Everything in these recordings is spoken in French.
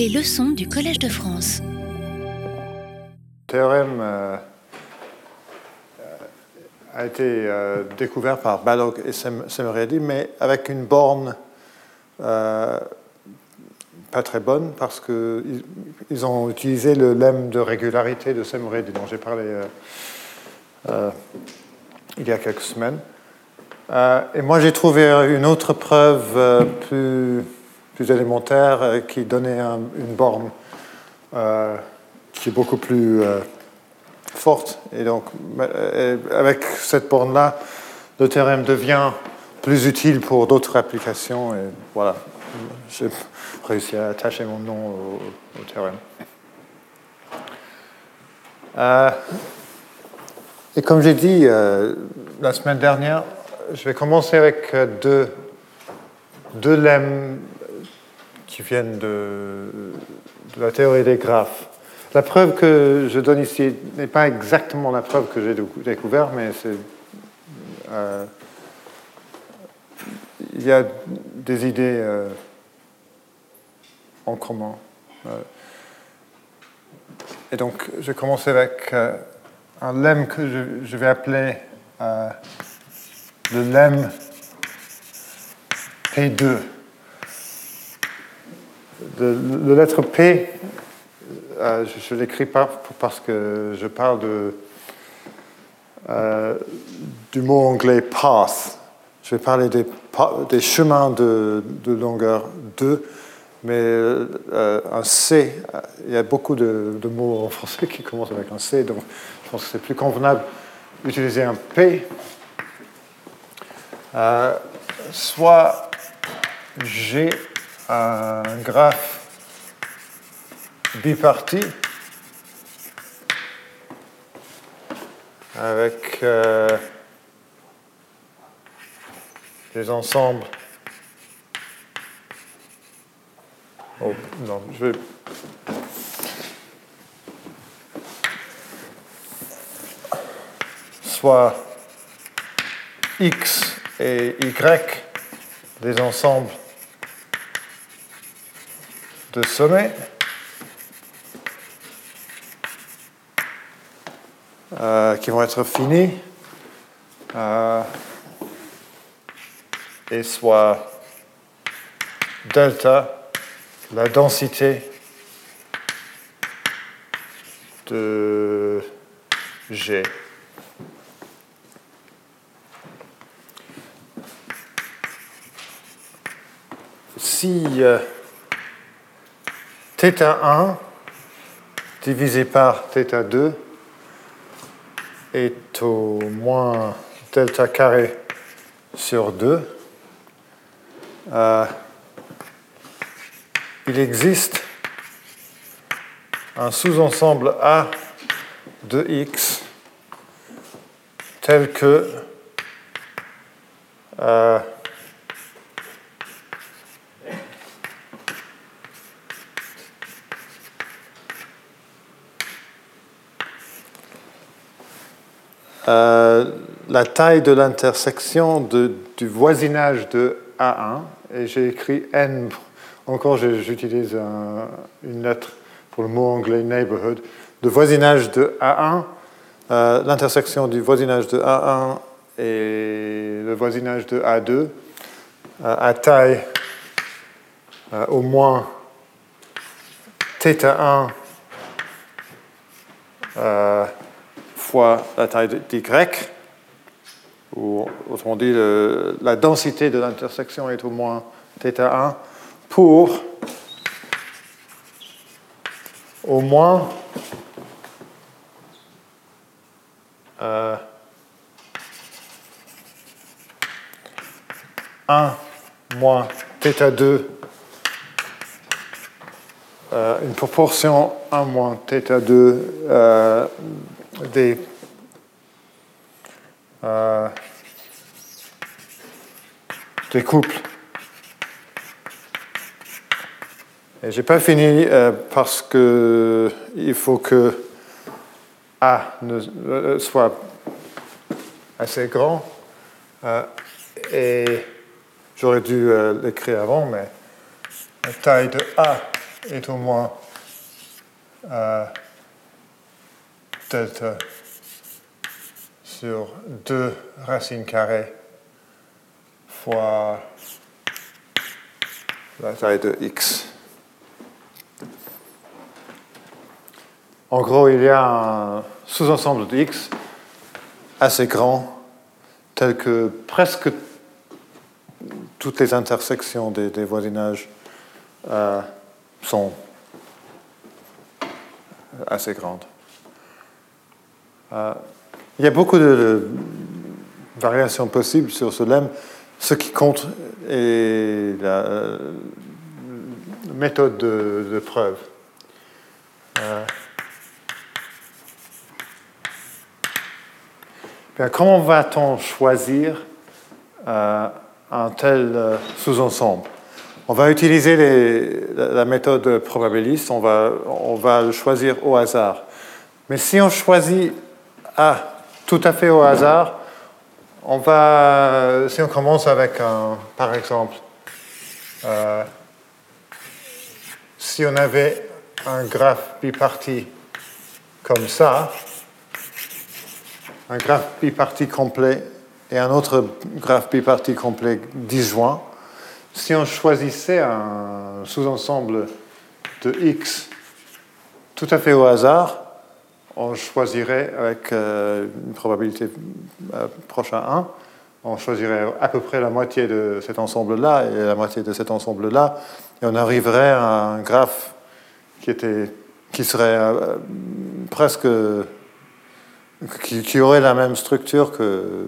Les leçons du Collège de France. Théorème euh, a été euh, découvert par Balog et Semeredi, mais avec une borne euh, pas très bonne parce qu'ils ils ont utilisé le lemme de régularité de Semeredi dont j'ai parlé il y a quelques semaines. et moi, j'ai trouvé une autre preuve plus plus élémentaire euh, qui donnait une borne euh, qui est beaucoup plus euh, forte. Et donc, avec cette borne-là, le théorème devient plus utile pour d'autres applications. Et voilà, j'ai réussi à attacher mon nom au, théorème. et comme j'ai dit la semaine dernière, je vais commencer avec deux, deux lemmes qui viennent de, la théorie des graphes. La preuve que je donne ici n'est pas exactement la preuve que j'ai découverte, mais euh, il y a des idées euh, en commun. Euh, et donc, je commence avec un lemme que je, je vais appeler le lemme P2 le, lettre P, euh, je ne l'écris pas parce que je parle de, euh, du mot anglais path. Je vais parler des, chemins de, longueur 2, mais euh, un C, il y a beaucoup de, mots en français qui commencent avec un C, donc je pense que c'est plus convenable d'utiliser un P. soit G un graphe biparti avec euh, des ensembles. Oh, non, je vais. Soit X et Y, des ensembles de sommet euh, qui vont être finis euh, et soit delta la densité de G. Si euh, θ1 divisé par θ2 est au moins delta carré sur 2. Euh, il existe un sous-ensemble A de X tel que euh, Euh, la taille de l'intersection du voisinage de A1, et j'ai écrit N, encore j'utilise une lettre pour le mot anglais neighborhood, le voisinage de A1, euh, l'intersection du voisinage de A1 et le voisinage de A2 euh, à taille au moins θ1 fois la taille d'y, ou autrement dit, la densité de l'intersection est au moins θ1 pour au moins euh, 1 moins θ2 euh, une proportion 1 moins θ2 euh, des, euh, des couples. Et j'ai pas fini euh, parce que il faut que A euh, soit assez grand. et j'aurais dû l'écrire avant, mais la taille de A est au moins delta sur 2 racines carrées fois la taille de x. En gros, il y a un sous-ensemble de x assez grand, tel que presque toutes les intersections des, voisinages euh, sont assez grandes. Euh, il y a beaucoup de variations possibles sur ce lemme. Ce qui compte est la, méthode de, preuve. Euh, comment va-t-on choisir euh, un tel euh, sous-ensemble? On va utiliser la, méthode probabiliste, on va, on va le choisir au hasard. Mais si on choisit A tout à fait au hasard, on va, si on commence avec un, par exemple, euh, si on avait un graphe biparti comme ça, un graphe biparti complet et un autre graphe biparti complet disjoint, si on choisissait un sous-ensemble de x tout à fait au hasard, on choisirait avec euh, une probabilité euh, proche à 1, on choisirait à peu près la moitié de cet ensemble-là et la moitié de cet ensemble-là, et on arriverait à un graphe qui, serait euh, presque. Qui, aurait la même structure que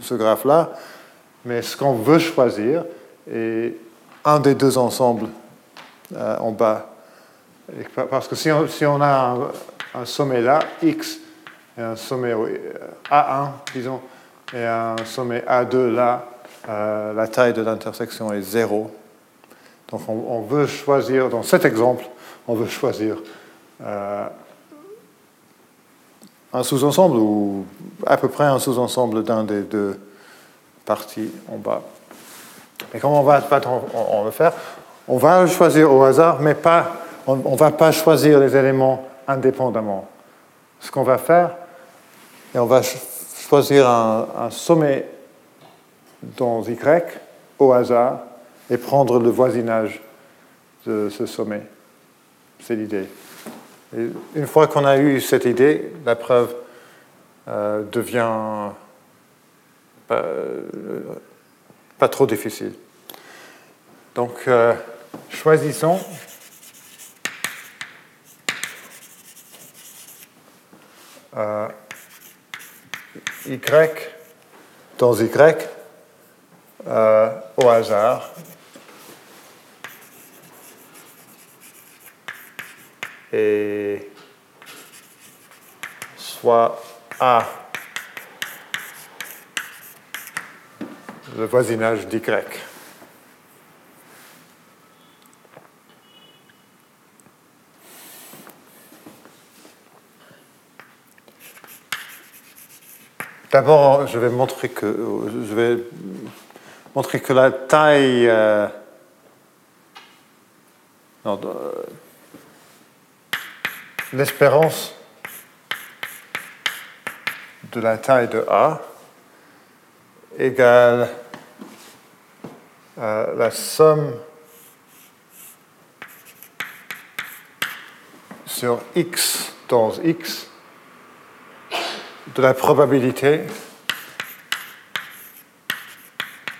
ce graphe-là, mais ce qu'on veut choisir est un des deux ensembles en bas. Parce que si on, si on a sommet là, X, et un sommet A1, disons, et un sommet A2 là, euh, la taille de l'intersection est 0. Donc on, veut choisir, dans cet exemple, on veut choisir euh, un sous-ensemble ou à peu près un sous-ensemble d'un des deux parties en bas. Et comment on va, on, le faire? On va le choisir au hasard, mais pas, on ne va pas choisir les éléments indépendamment. Ce qu'on va faire, et on va choisir un, sommet dans Y au hasard et prendre le voisinage de ce sommet. C'est l'idée. une fois qu'on a eu cette idée, la preuve euh, devient pas, pas, trop difficile. Donc, euh, choisissons euh, Y dans Y euh, au hasard. Et soit A le voisinage d'Y. D'abord, je vais montrer que je vais montrer que la taille euh, l'espérance de la taille de A égale euh, la somme sur x dans x de la probabilité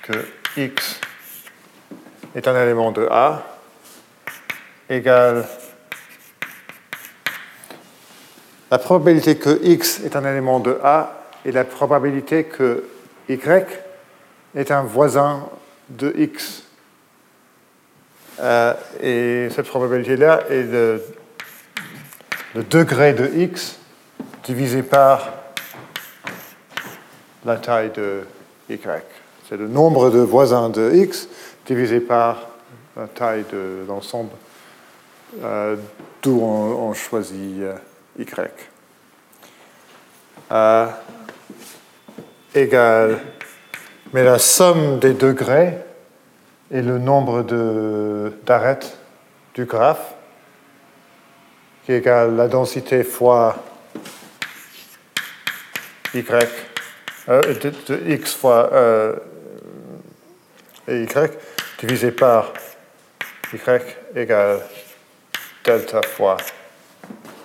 que x est un élément de A égale la probabilité que x est un élément de A et la probabilité que y est un voisin de x. Euh, et cette probabilité-là est le, le degré de x divisé par la taille de y. C'est le nombre de voisins de x divisé par la taille de l'ensemble, euh, d'où on, choisit euh, y. Euh, mais la somme des degrés et le nombre d'arêtes du graphe qui égale la densité fois y, euh, de, x fois euh, y, divisé par y égale delta fois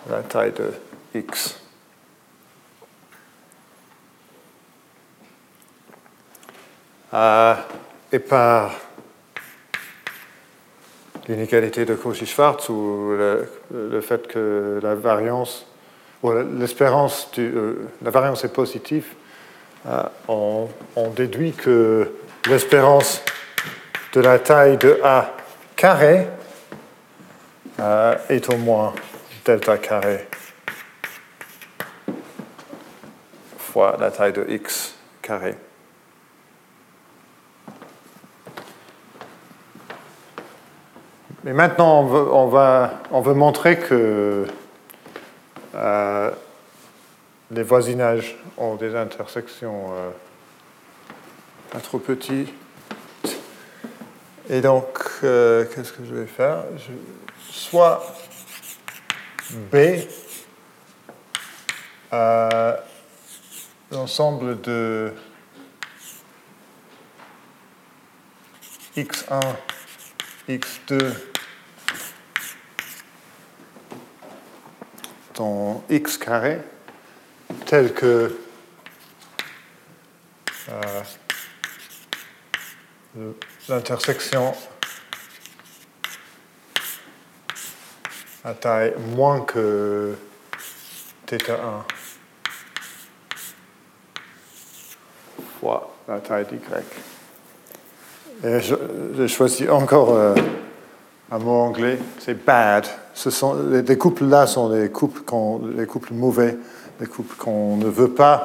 la taille de x. Euh, et par l'inégalité de Cauchy-Schwarz ou le, fait que la variance, l'espérance, euh, la variance est positive, euh, on, déduit que l'espérance de la taille de A carré euh, est au moins delta carré fois la taille de x carré. Mais maintenant, on veut, va, montrer que euh, les voisinages ont des intersections euh, pas trop petites. Et donc, euh, qu'est-ce que je vais faire? Soit B, l'ensemble de x1, x2, dans x carré tel que euh, l'intersection à taille moins que θ1 fois la taille d'y. Et je, choisis encore euh, un mot anglais, c'est bad. Ce sont, les, couples là sont couples, les couples mauvais, les couples qu'on ne veut pas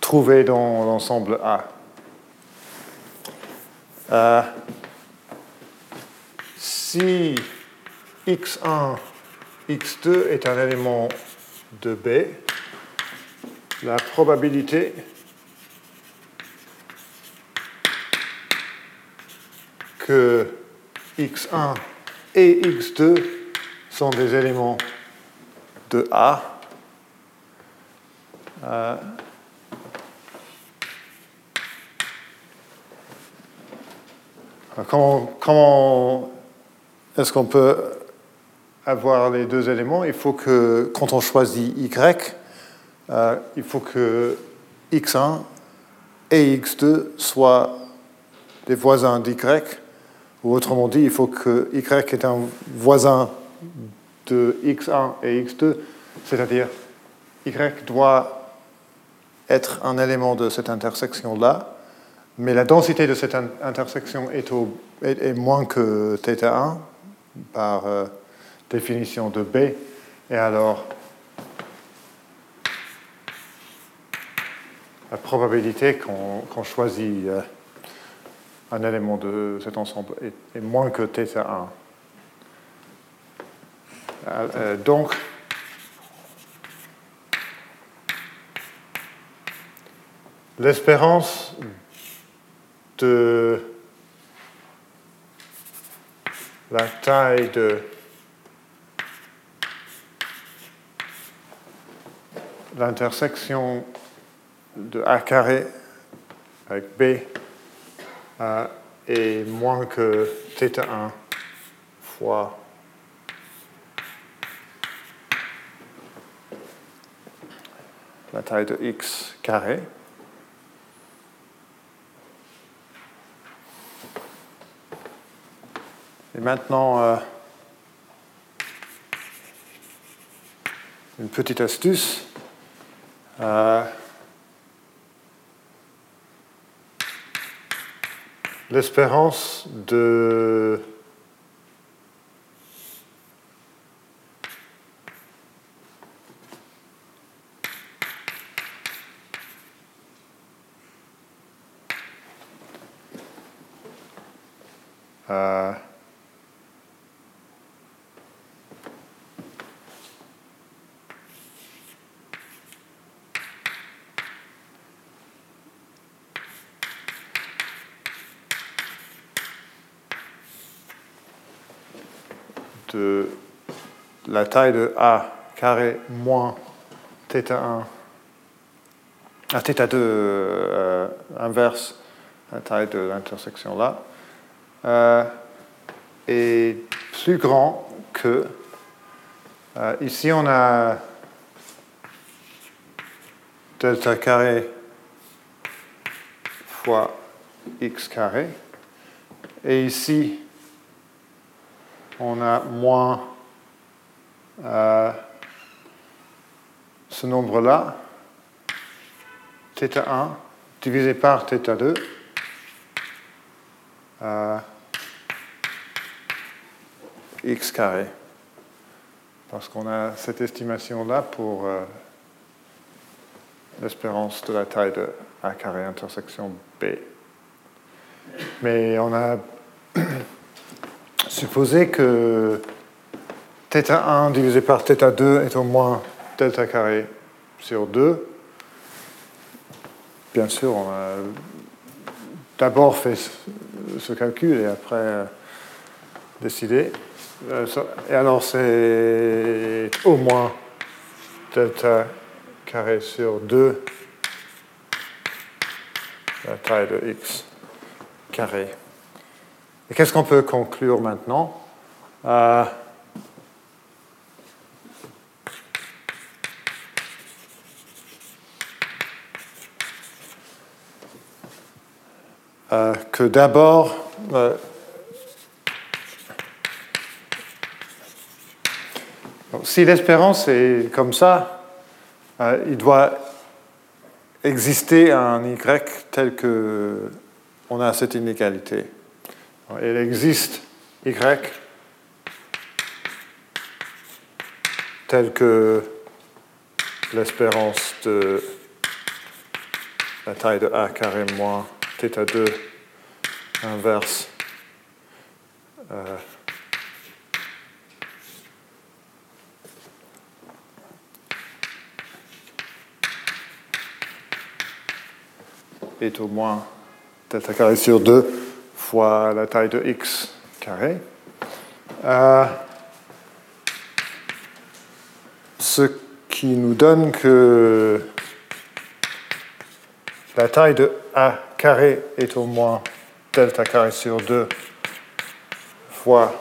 trouver dans l'ensemble A. Euh, si x1, x2 est un élément de B, la probabilité que x1 et x2 sont des éléments de A. Euh, comment, est-ce qu'on peut avoir les deux éléments? Il faut que, quand on choisit y, euh, il faut que x1 et x2 soient des voisins d'y ou autrement dit, il faut que y est un voisin de x1 et x2, c'est-à-dire y doit être un élément de cette intersection-là, mais la densité de cette intersection est, moins que θ1 par euh, définition de B, et alors la probabilité qu'on choisit euh, un élément de cet ensemble est, moins que θ1. Euh, donc, l'espérance de la taille de l'intersection de A carré avec B est moins que θ1 fois la taille de x carré. Et maintenant, euh, une petite astuce. Euh, l'espérance de la taille de A carré moins θ1 à θ2 euh, inverse la taille de l'intersection là euh, est plus grand que euh, ici on a delta carré fois x carré et ici on a moins euh, ce nombre-là, θ1 divisé par θ2, euh, x carré. Parce qu'on a cette estimation-là pour euh, l'espérance de la taille de A carré intersection B. Mais on a supposé que θ1 divisé par θ2 est au moins delta carré sur 2. Bien sûr, on a d'abord fait ce calcul et après euh, décidé. Euh, et alors c'est au moins delta carré sur 2 la taille de x carré. Et qu'est-ce qu'on peut conclure maintenant? Euh, euh, que d'abord, euh, si l'espérance est comme ça, il doit exister un y tel que on a cette inégalité. Il existe y. Tel que l'espérance de la taille de A carré moins θ2 inverse euh, est au moins delta carré sur 2 fois la taille de x carré. Euh, ce qui nous donne que la taille de a carré est au moins delta carré sur 2 fois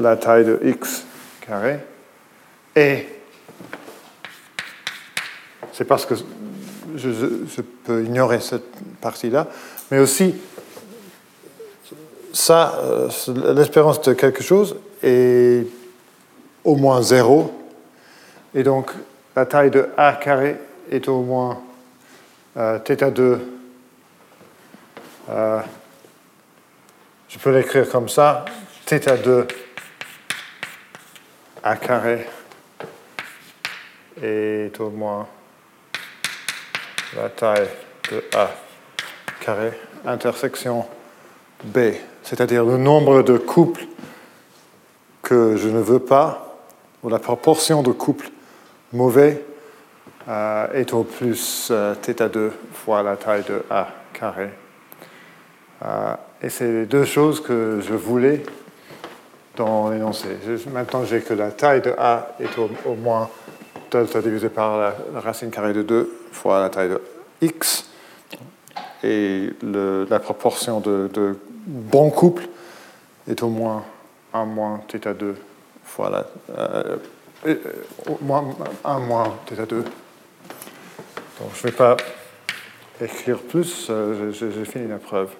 la taille de x carré. Et c'est parce que je, je, peux ignorer cette partie-là, mais aussi ça, euh, l'espérance de quelque chose est au moins zéro. Et donc, la taille de A carré est au moins euh, θ2. Euh, je peux l'écrire comme ça. θ2 A carré est au moins la taille de A carré, intersection B c'est-à-dire le nombre de couples que je ne veux pas, ou la proportion de couples mauvais, euh, est au plus euh, θ2 fois la taille de A carré. Euh, et c'est les deux choses que je voulais dans l'énoncé. Maintenant, j'ai que la taille de A est au, moins delta divisé par la, racine carrée de 2 fois la taille de x. Et la proportion de, de bon couple est au moins 1 moins θ2 fois la, euh, euh, moins 1 moins θ2. Donc je ne vais pas écrire plus, euh, j'ai fini la preuve.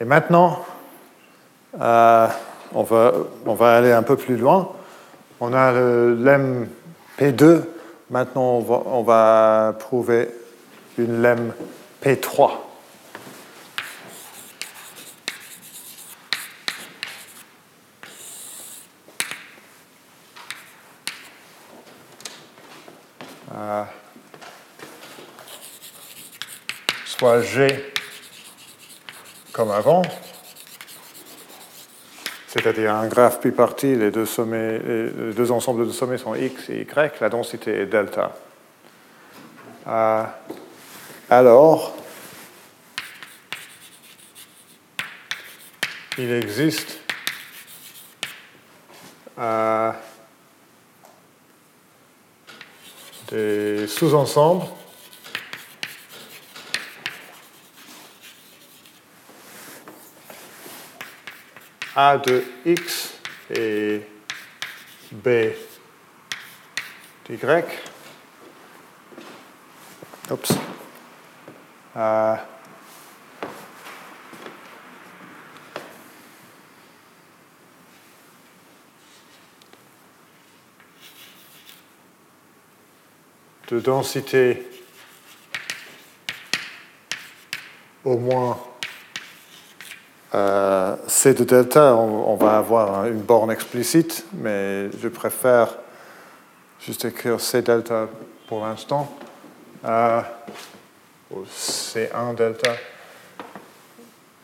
Et maintenant, euh, on va, on va aller un peu plus loin. On a le lemme P2. Maintenant, on va, prouver une lemme P3. Euh, soit G comme avant, c'est-à-dire un graphe bipartite, les deux, sommets, les deux ensembles de sommets sont x et y, la densité est delta. Euh, alors, il existe euh, des sous-ensembles A de x et B d'y. Oups. Euh, de densité au moins euh, C de delta, on, va avoir une borne explicite, mais je préfère juste écrire C delta pour l'instant. Euh, C1 delta,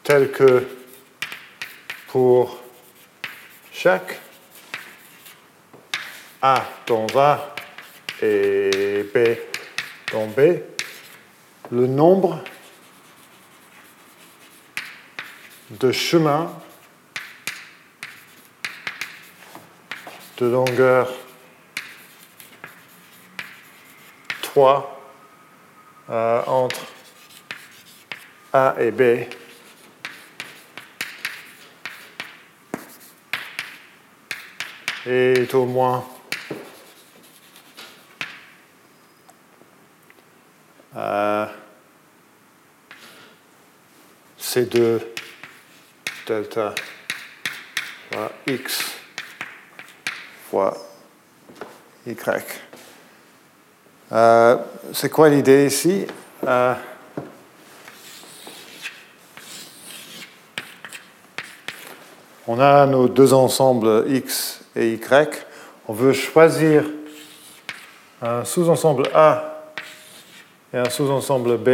tel que pour chaque A dans A et B dans B, le nombre de chemins de longueur 3 euh, entre A et B. Est au moins euh, C2 delta x fois y. Euh, c'est quoi l'idée ici? Euh, On a nos deux ensembles x et y. On veut choisir un sous-ensemble A et un sous-ensemble B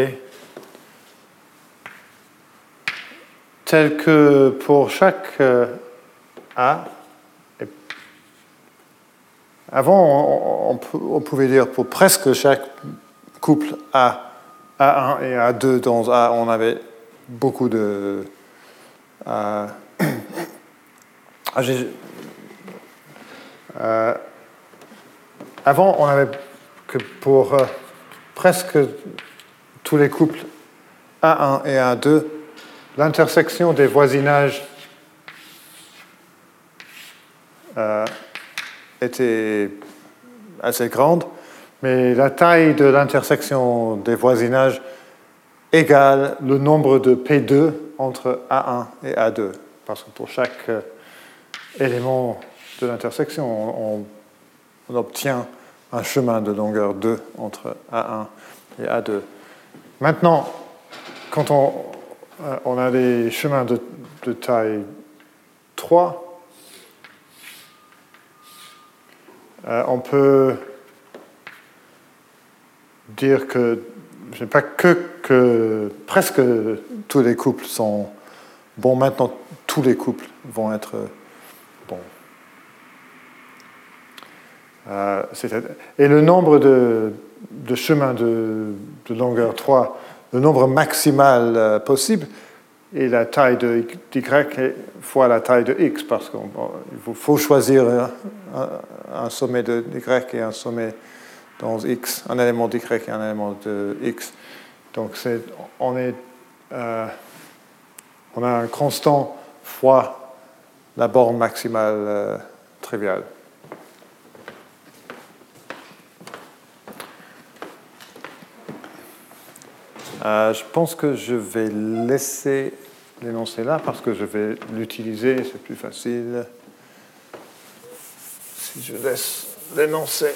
tel que pour chaque euh, A, avant, on, pouvait dire pour presque chaque couple A, A1 et A2 dans A, on avait beaucoup de. Euh, ah, euh, avant, on avait que pour presque tous les couples A1 et A2, l'intersection des voisinages euh, était assez grande, mais la taille de l'intersection des voisinages égale le nombre de P2 entre A1 et A2. Parce que pour chaque euh, élément de l'intersection, on, obtient un chemin de longueur 2 entre A1 et A2. Maintenant, quand on, on a des chemins de, taille 3. Euh, on peut dire que, je pas que, que presque tous les couples sont bons. Maintenant, tous les couples vont être bons. Euh, et le nombre de, chemins de, de longueur 3 le nombre maximal euh, possible est la taille de y fois la taille de x, parce qu'il faut choisir un, sommet de y et un sommet dans x, un élément d'y et un élément de x. Donc euh, on a un constant fois la borne maximale euh, triviale. Euh, je pense que je vais laisser l'énoncé là parce que je vais l'utiliser, c'est plus facile si je laisse l'énoncé.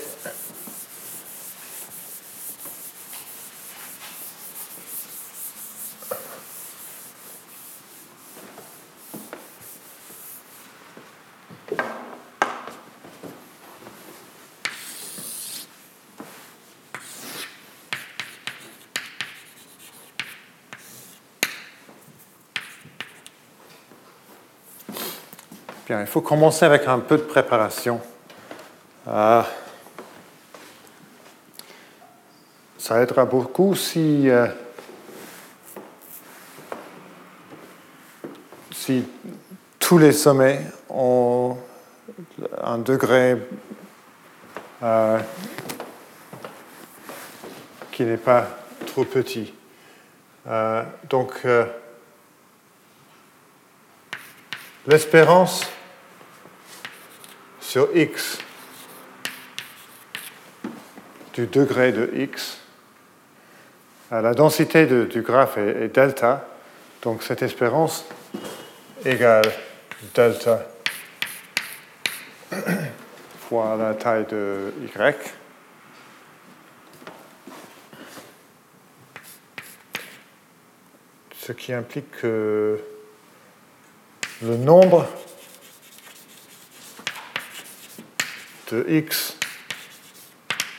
Il faut commencer avec un peu de préparation. Euh, ça aidera beaucoup si, euh, si tous les sommets ont un degré euh, qui n'est pas trop petit. Donc, l'espérance sur x du degré de x, la densité du graphe est, est delta, donc cette espérance égale delta fois la taille de y. Ce qui implique que le nombre de x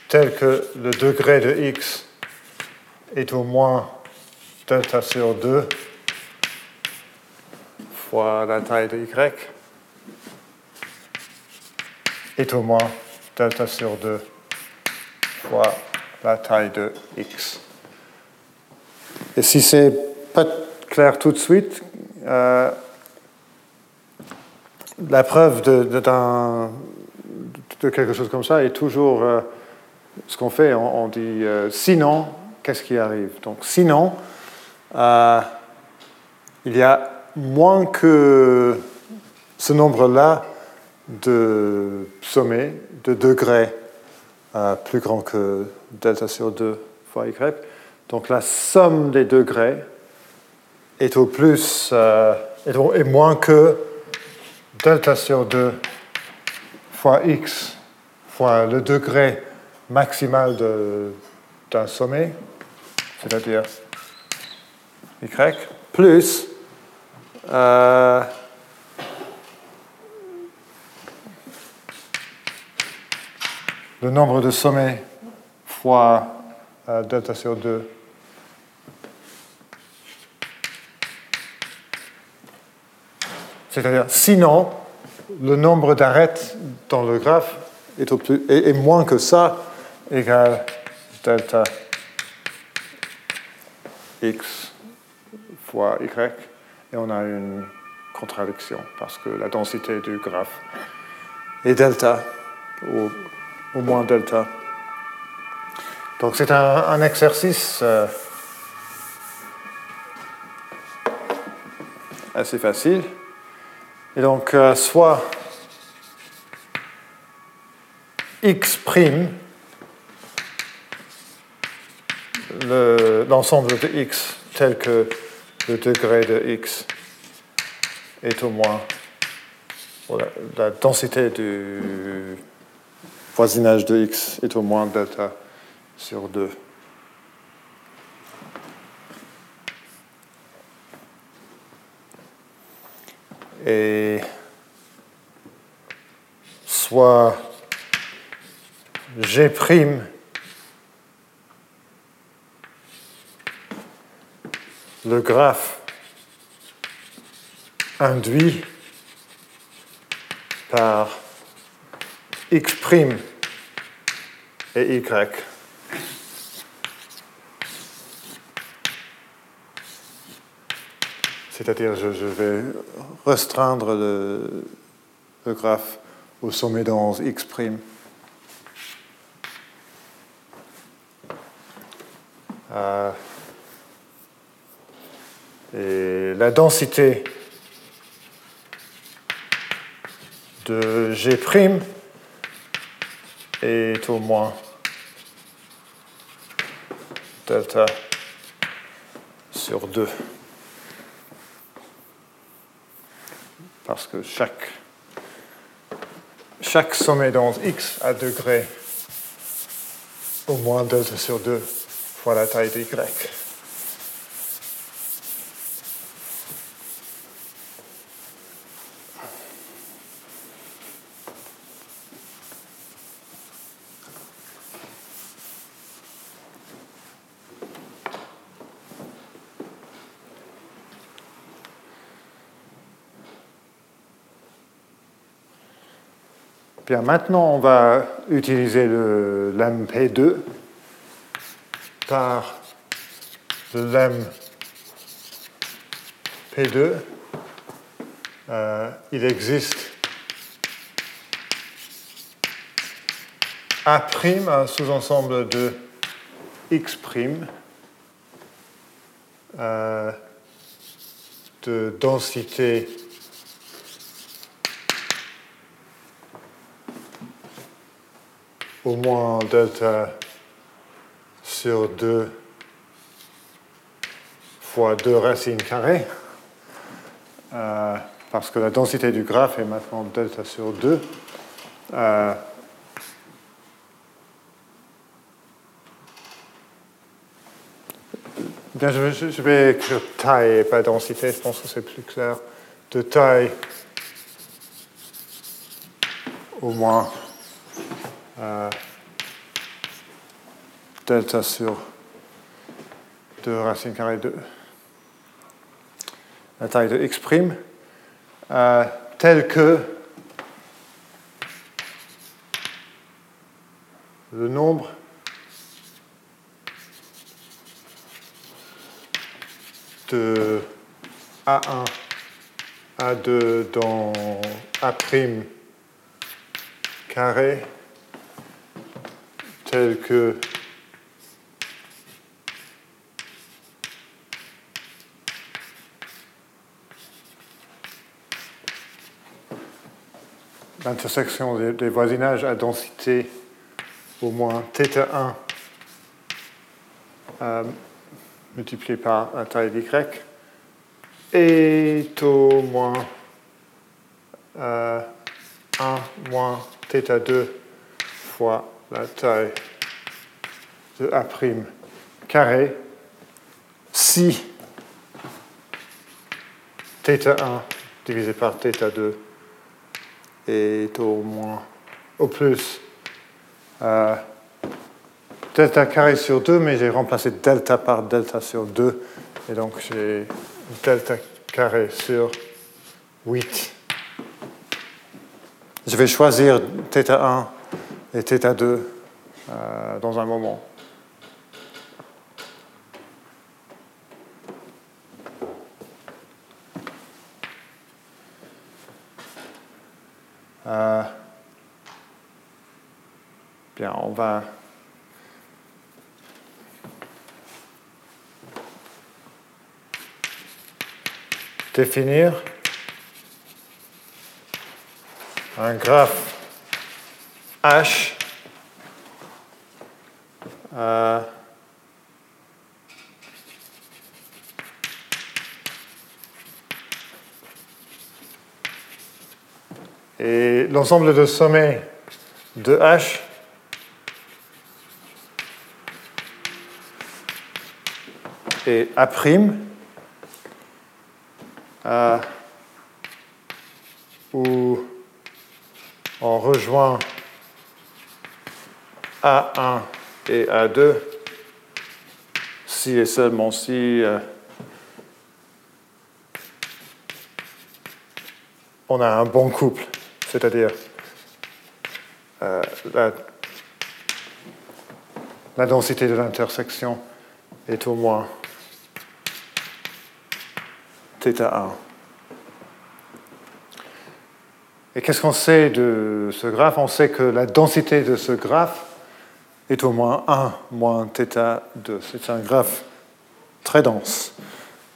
tel que le degré de x est au moins delta sur 2 fois la taille de y est au moins delta sur 2 fois la taille de x. Et si c'est pas clair tout de suite, euh, la preuve de, de, quelque chose comme ça est toujours euh, ce qu'on fait. On, dit euh, sinon, qu'est-ce qui arrive? Donc sinon, il y a moins que ce nombre-là de sommets, de degrés euh, plus grand que delta sur 2 fois y. Donc la somme des degrés est au plus euh, est, moins que delta sur 2 fois x fois le degré maximal d'un sommet, c'est-à-dire y, plus euh, le nombre de sommets fois euh, delta sur 2 C'est-à-dire, sinon, le nombre d'arêtes dans le graphe est, moins que ça, égale delta x fois y et on a une contradiction parce que la densité du graphe est delta, ou moins delta. Donc c'est un, exercice euh, assez facile. Et donc euh, soit x', l'ensemble de x tel que le degré de x est au moins la, densité du voisinage de x est au moins delta sur 2. Et soit G' le graphe induit par x' et y. C'est-à-dire, je, vais restreindre le, graphe au sommet dans x'. Euh, et la densité de G' est au moins delta sur 2. Parce que chaque, sommet dans x a degré au moins delta sur 2 fois la taille de y. maintenant, on va utiliser le l'MP2 par le lemme P2, euh, il existe A', un sous-ensemble de X' euh, de densité au moins delta sur 2 fois 2 racines carrées, euh, parce que la densité du graphe est maintenant delta sur 2. Euh, bien, je, vais écrire taille et pas densité, je pense que c'est plus clair. De taille au moins delta sur 2 racine carrée 2. La taille de x' euh, telle que le nombre de A1, A2 dans A' carré tel que l'intersection des, voisinages à densité au moins θ1 euh, multiplié par la taille d'y est au moins euh, 1 moins θ2 fois la taille de A' carré si θ1 divisé par θ2 est au moins, au plus, euh, delta carré sur 2, mais j'ai remplacé delta par delta sur 2, et donc j'ai delta carré sur 8. Je vais choisir θ1 et θ2 euh, dans un moment. Euh, bien, on va définir un graphe H. Euh, et l'ensemble de sommets de H. Et A', euh, où on rejoint A1 et A2 si et seulement si euh, on a un bon couple, c'est-à-dire euh, la, la densité de l'intersection est au moins θ1. Et qu'est-ce qu'on sait de ce graphe? On sait que la densité de ce graphe est au moins 1 moins θ2. C'est un graphe très dense.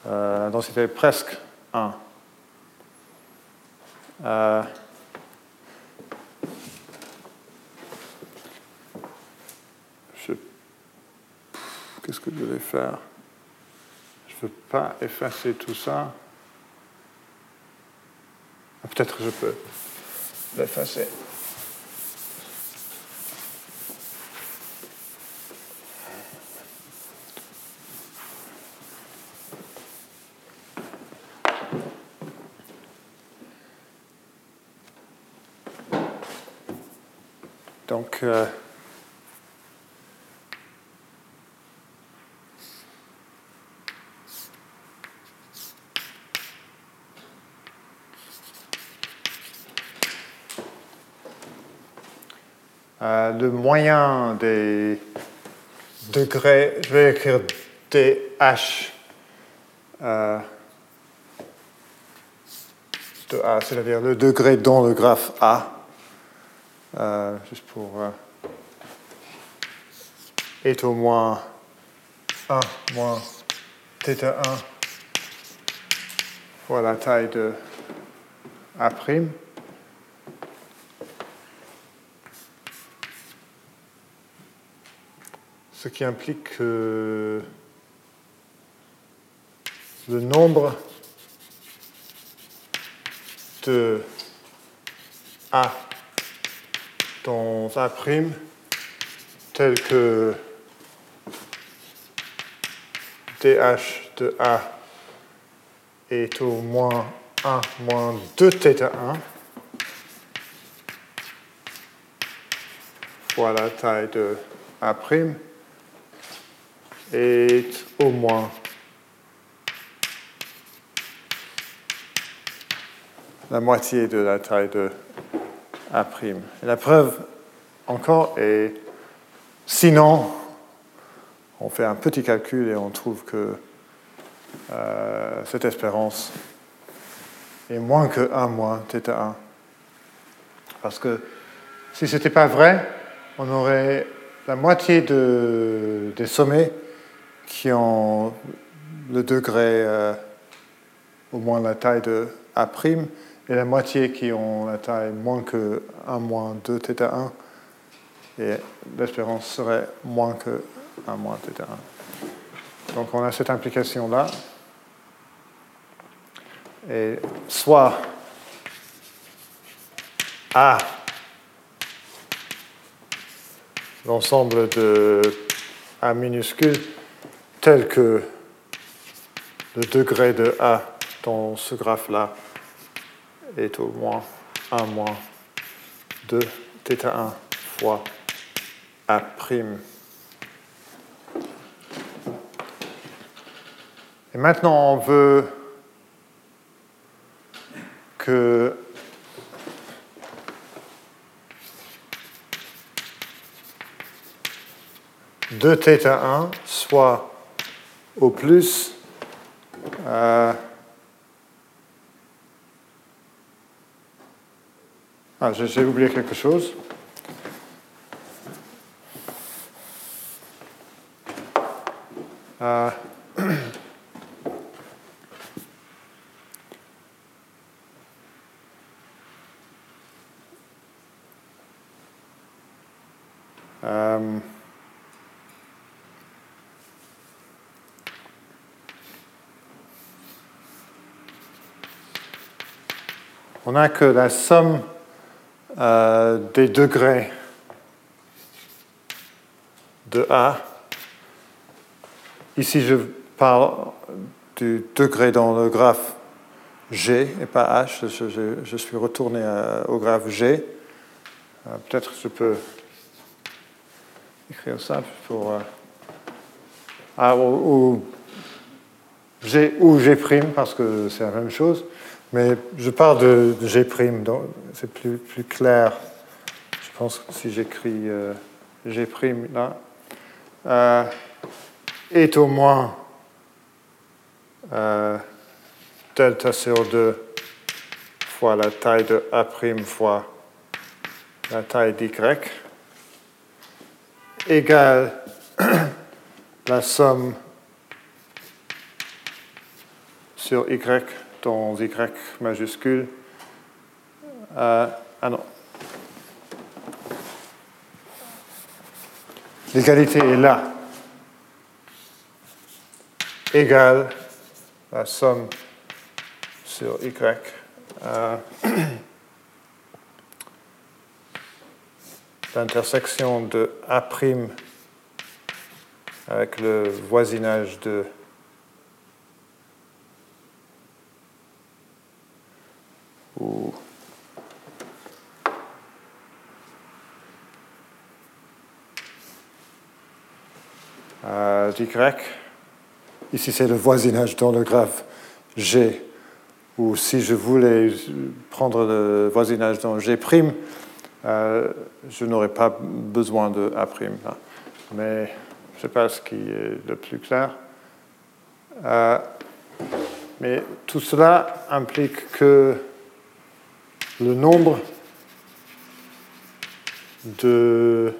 La densité est presque 1. Euh, Qu'est-ce que je vais faire? Je ne veux pas effacer tout ça. Ah, peut-être que je peux l'effacer. Donc, euh, euh, le moyen des degré, je vais écrire dh euh, de A, c'est-à-dire le degré dans le graphe A, euh, juste pour euh, est au moins 1 moins θ1 fois la taille de A'. Ce qui implique que le nombre de A dans A' tel que dH de A est au moins 1 moins 2 θ1 fois la taille de A' est au moins la moitié de la taille de La preuve encore est sinon on fait un petit calcul et on trouve que euh, cette espérance est moins que 1 moins θ1. Parce que si ce n'était pas vrai, on aurait la moitié des sommets qui ont le degré euh, au moins la taille de A' et la moitié qui ont la taille moins que 1 moins 2 θ1 et l'espérance serait moins que 1 moins θ1. Donc on a cette implication-là. Et soit A, l'ensemble de A minuscule, tel que le degré de A dans ce graphe-là est au moins 1 moins 2 θ1 fois A'. Et maintenant, on veut que deux θ1 soit au plus euh, ah, j'ai oublié quelque chose. Euh, Euh, on a que la somme euh, des degrés de A. Ici, je parle du degré dans le graphe G et pas H. Je, suis retourné au graphe G. Euh, peut-être je peux écrire ça pour. Euh, ah, ou, G ou G', parce que c'est la même chose. Mais je parle de, G', donc c'est plus, plus clair. Je pense que si j'écris euh, G' là, euh, est au moins delta sur 2 fois la taille de A' fois la taille d'Y. Égale la somme sur y dans y majuscule. Euh, ah non. L'égalité est là. Égale la somme sur y. Euh, l'intersection de A' avec le voisinage de ou d'Y. Ici, c'est le voisinage dans le graphe G, ou si je voulais prendre le voisinage dans G', euh, je n'aurais pas besoin de A'. Mais je ne sais pas ce qui est le plus clair. Euh, mais tout cela implique que le nombre de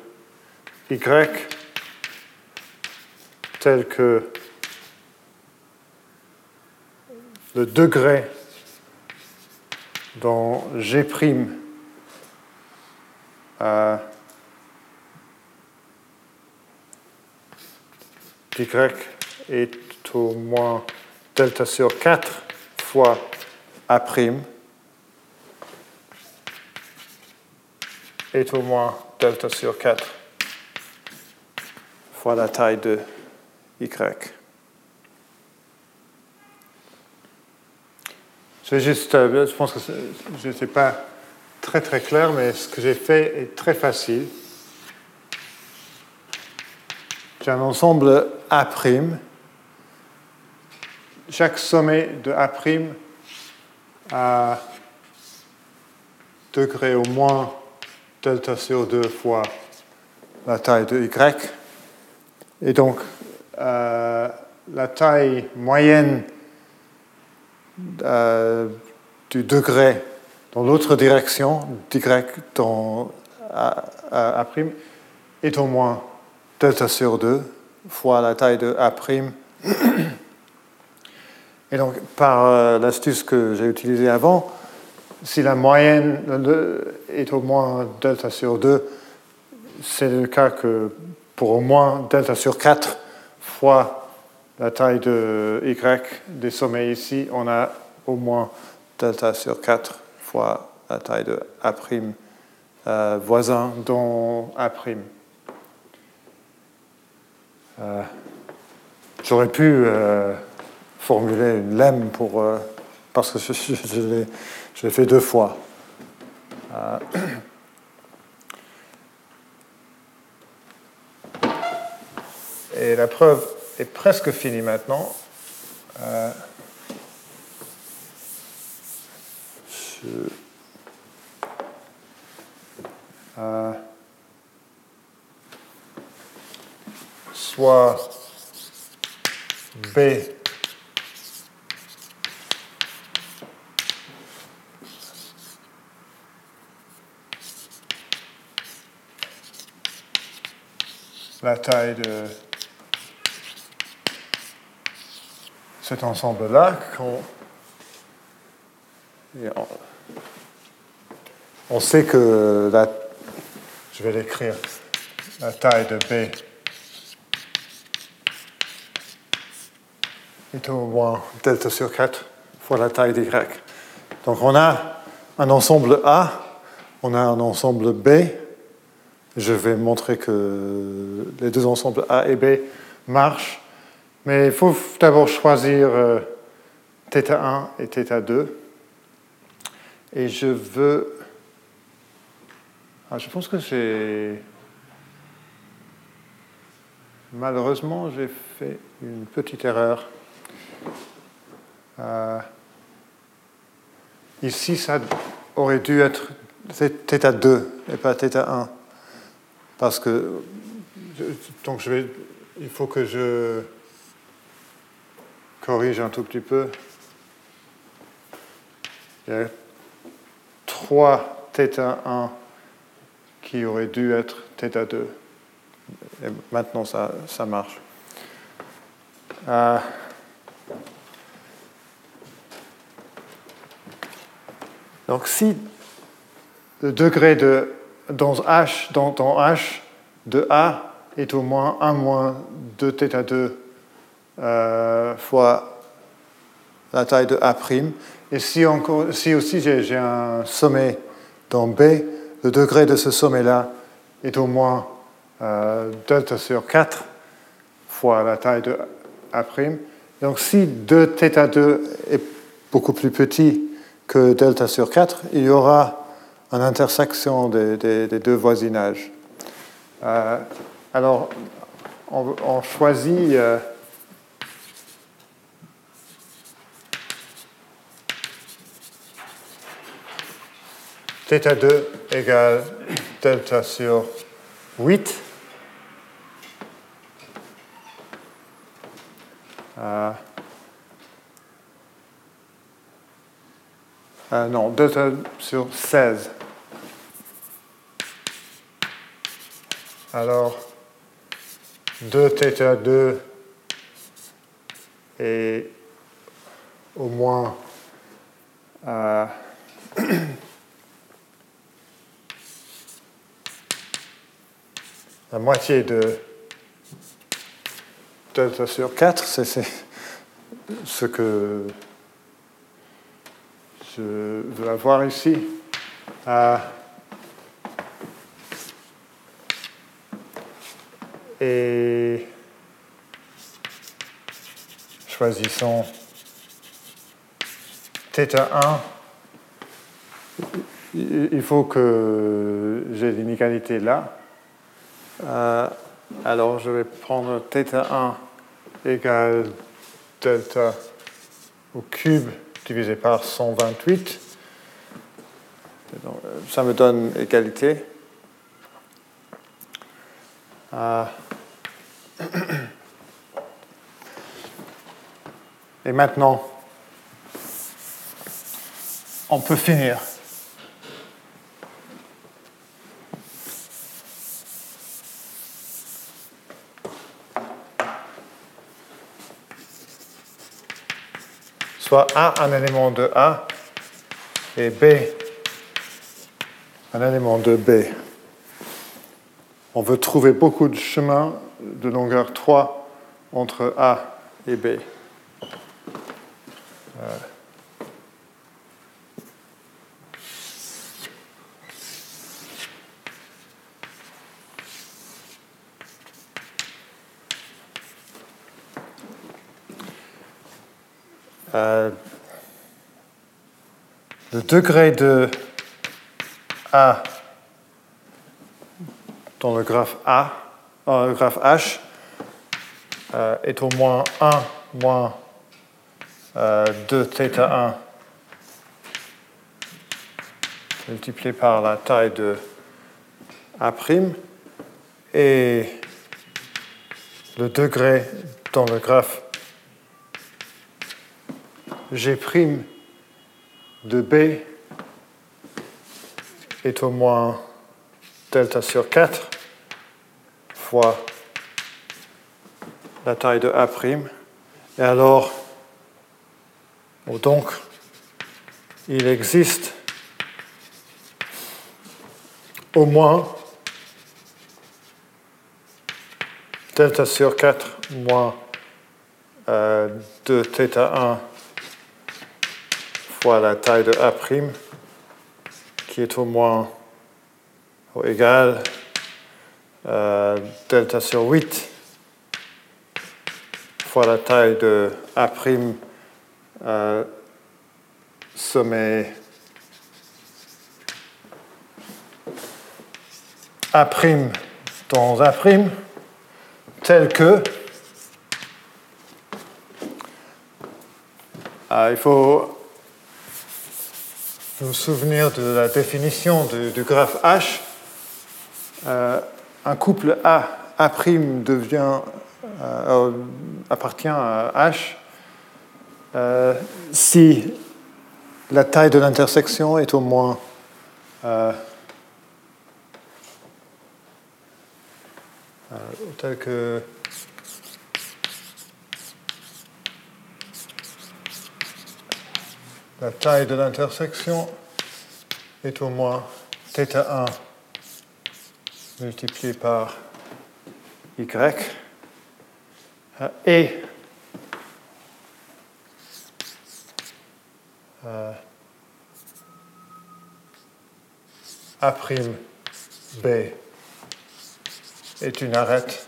y tel que le degré dans G' euh, y est au moins delta sur 4 fois A' est au moins delta sur 4 fois la taille de y. Je, juste, euh, je pense que je ne sais pas très très clair, mais ce que j'ai fait est très facile. J'ai un ensemble A'. Chaque sommet de A' a degré au moins delta sur 2 fois la taille de Y. Et donc, euh, la taille moyenne euh, du degré dans l'autre direction, y dans A', est au moins delta sur 2 fois la taille de A'. Et donc, par euh, l'astuce que j'ai utilisée avant, si la moyenne est au moins delta sur 2, c'est le cas que pour au moins delta sur 4 fois la taille de y des sommets ici, on a au moins delta sur 4 fois la taille de A' euh, voisin dont A'. Euh, J'aurais pu euh, formuler une lemme pour, euh, parce que je, je, je l'ai fait deux fois. Euh, et la preuve est presque finie maintenant. Euh, euh, soit B la taille de cet ensemble-là. On sait que la, je vais l'écrire, la taille de B est au moins delta sur 4 fois la taille d'Y. Donc on a un ensemble A, on a un ensemble B, je vais montrer que les deux ensembles A et B marchent, mais il faut d'abord choisir euh, θ1 et θ2. Et je veux... Ah, je pense que j'ai... Malheureusement, j'ai fait une petite erreur. Euh, ici, ça aurait dû être θ2 et pas θ1 parce que donc je vais, il faut que je corrige un tout petit peu. Il y a 3 θ1 qui aurait dû être θ2. Et maintenant, ça, ça marche. Euh, donc, si le degré de dans H, dans, H de A est au moins 1 moins 2θ2 euh, fois la taille de A'. Et si, encore, si aussi j'ai un sommet dans B, le degré de ce sommet-là est au moins euh, delta sur 4 fois la taille de A'. Donc si 2θ2 est beaucoup plus petit que delta sur 4, il y aura en intersection des, deux voisinages. Euh, alors, on, choisit euh, θ2 égale delta sur 8. Euh, euh, non, 2 sur 16. Alors, 2 θ 2 et au moins euh, la moitié de delta sur 4, c'est ce que je veux avoir ici. Euh, et choisissons θ1. Il faut que j'ai l'inégalité là. Euh, alors je vais prendre θ1 égale delta au cube divisé par 128. ça me donne égalité. Euh, et maintenant, on peut finir. Soit A un élément de A et B un élément de B. On veut trouver beaucoup de chemins de longueur 3 entre A et B. Euh, le degré de A dans le graphe A, dans le graphe H, euh, est au moins 1 moins euh, 2 θ1 multiplié par la taille de A', et le degré dans le graphe G' de B est au moins delta sur 4 fois la taille de A'. Et alors, donc, il existe au moins delta sur 4 moins euh, 2 θ1 fois la taille de A', qui est au moins ou égal euh, delta sur 8 fois la taille de A' euh, sommet A' dans A' tel que ah, il faut nous souvenir de la définition du, graphe H, euh, un couple A, A' devient, euh, appartient à H euh, si la taille de l'intersection est au moins tel que la taille de l'intersection est au moins θ1 multiplié par y et euh, A' B est une arête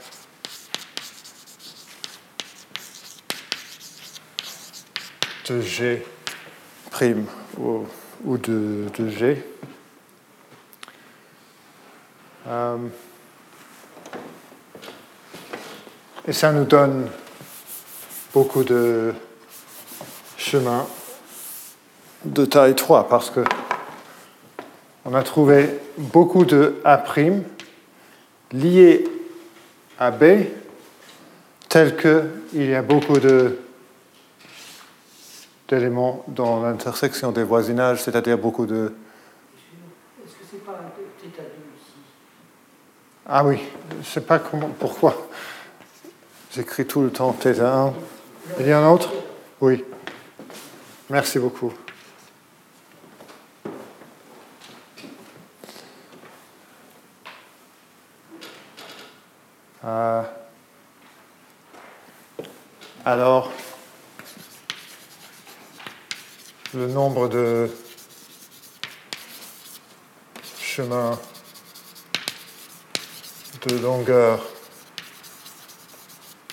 de G prime ou, de, G. Euh, et ça nous donne beaucoup de chemins de taille 3 parce que on a trouvé beaucoup de A' liés à B tel qu'il y a beaucoup d'éléments dans l'intersection des voisinages, c'est-à-dire beaucoup de... Est-ce que c'est pas un peu θ2 ici Ah oui, je ne sais pas comment, pourquoi. J'écris tout le temps θ1. Il y a un autre? Oui. Merci beaucoup. Euh, alors, le nombre de chemins de longueur.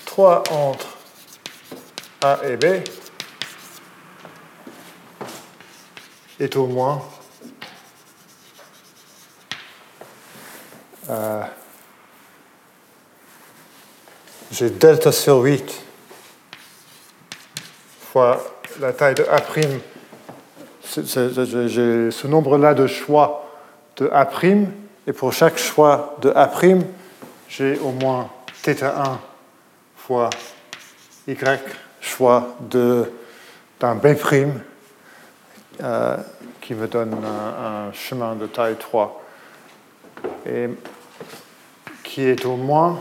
3 entre A et B. Est au moins euh, j'ai delta sur 8 fois la taille de A'. J'ai ce nombre-là de choix de A', et pour chaque choix de A', j'ai au moins θ1 fois Y choix de- d'un B' euh, qui me donne un, chemin de taille 3 et qui est au moins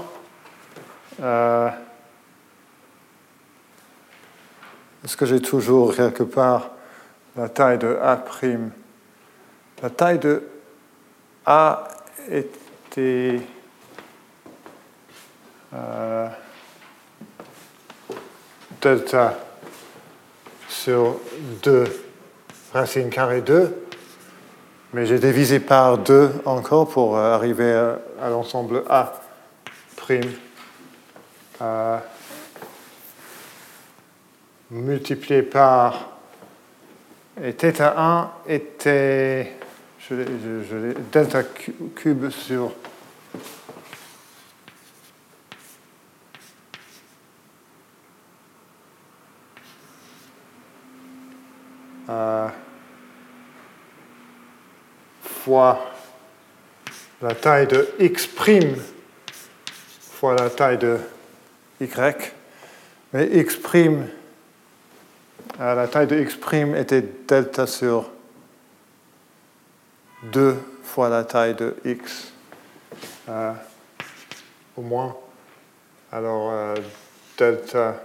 euh, est-ce que j'ai toujours quelque part la taille de A'? La taille de A était delta sur 2 racine carrée 2, mais j'ai divisé par 2 encore pour euh, arriver à, l'ensemble A prime euh, multiplié par et θ1 était je je- je delta cu- cube sur euh, fois la taille de x' fois la taille de y. Mais x', euh, la taille de x' était delta sur 2 fois la taille de x. euh, au moins. Alors, euh, delta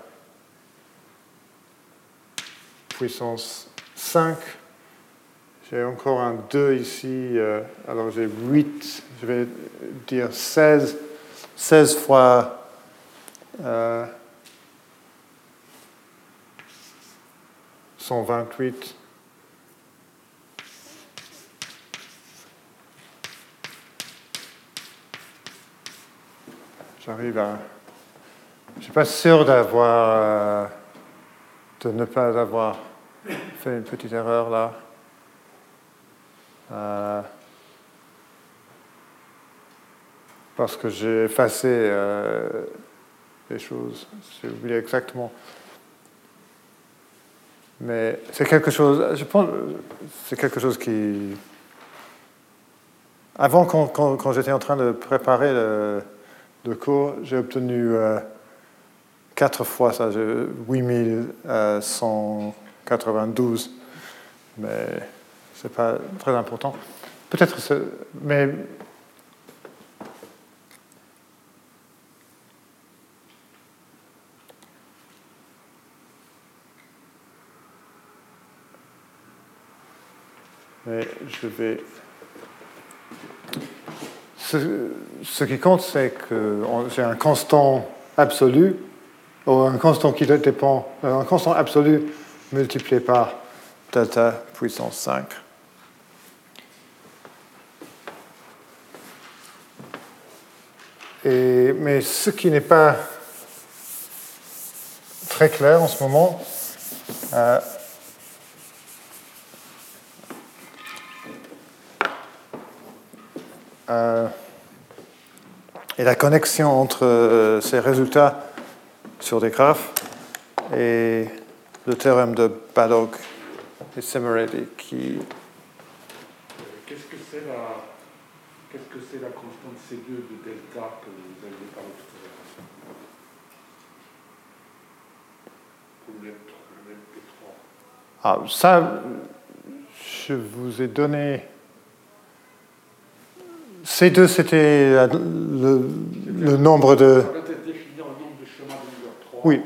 puissance 5. J'ai encore un 2 ici. euh, alors j'ai 8, je vais dire 16. 16 fois euh, 128. J'arrive à. Je ne suis pas sûr d'avoir. euh, de ne pas avoir fait une petite erreur là. Euh, parce que j'ai effacé euh, les choses. J'ai oublié exactement. Mais c'est quelque chose, je pense, c'est quelque chose qui. Avant, quand, quand, j'étais en train de préparer le, cours, j'ai obtenu euh, quatre fois ça, 8100. 92, mais ce n'est pas très important. Peut-être, mais mais je vais. Ce, ce qui compte, c'est que c'est un constant absolu, ou un constant qui dépend, un constant absolu multiplié par delta puissance 5. Et, mais ce qui n'est pas très clair en ce moment, euh, euh, et la connexion entre euh, ces résultats sur des graphes et le théorème de Balog et Semeredi qui Qu'est-ce que c'est la, qu'est-ce que c'est la constante C2 de delta que vous aviez parlé tout à l'heure? Même, le même P3 Ah, ça, je vous ai donné. C2, c'était le, le nombre de. Ça doit être défini en nombre de chemins de longueur 3. Oui.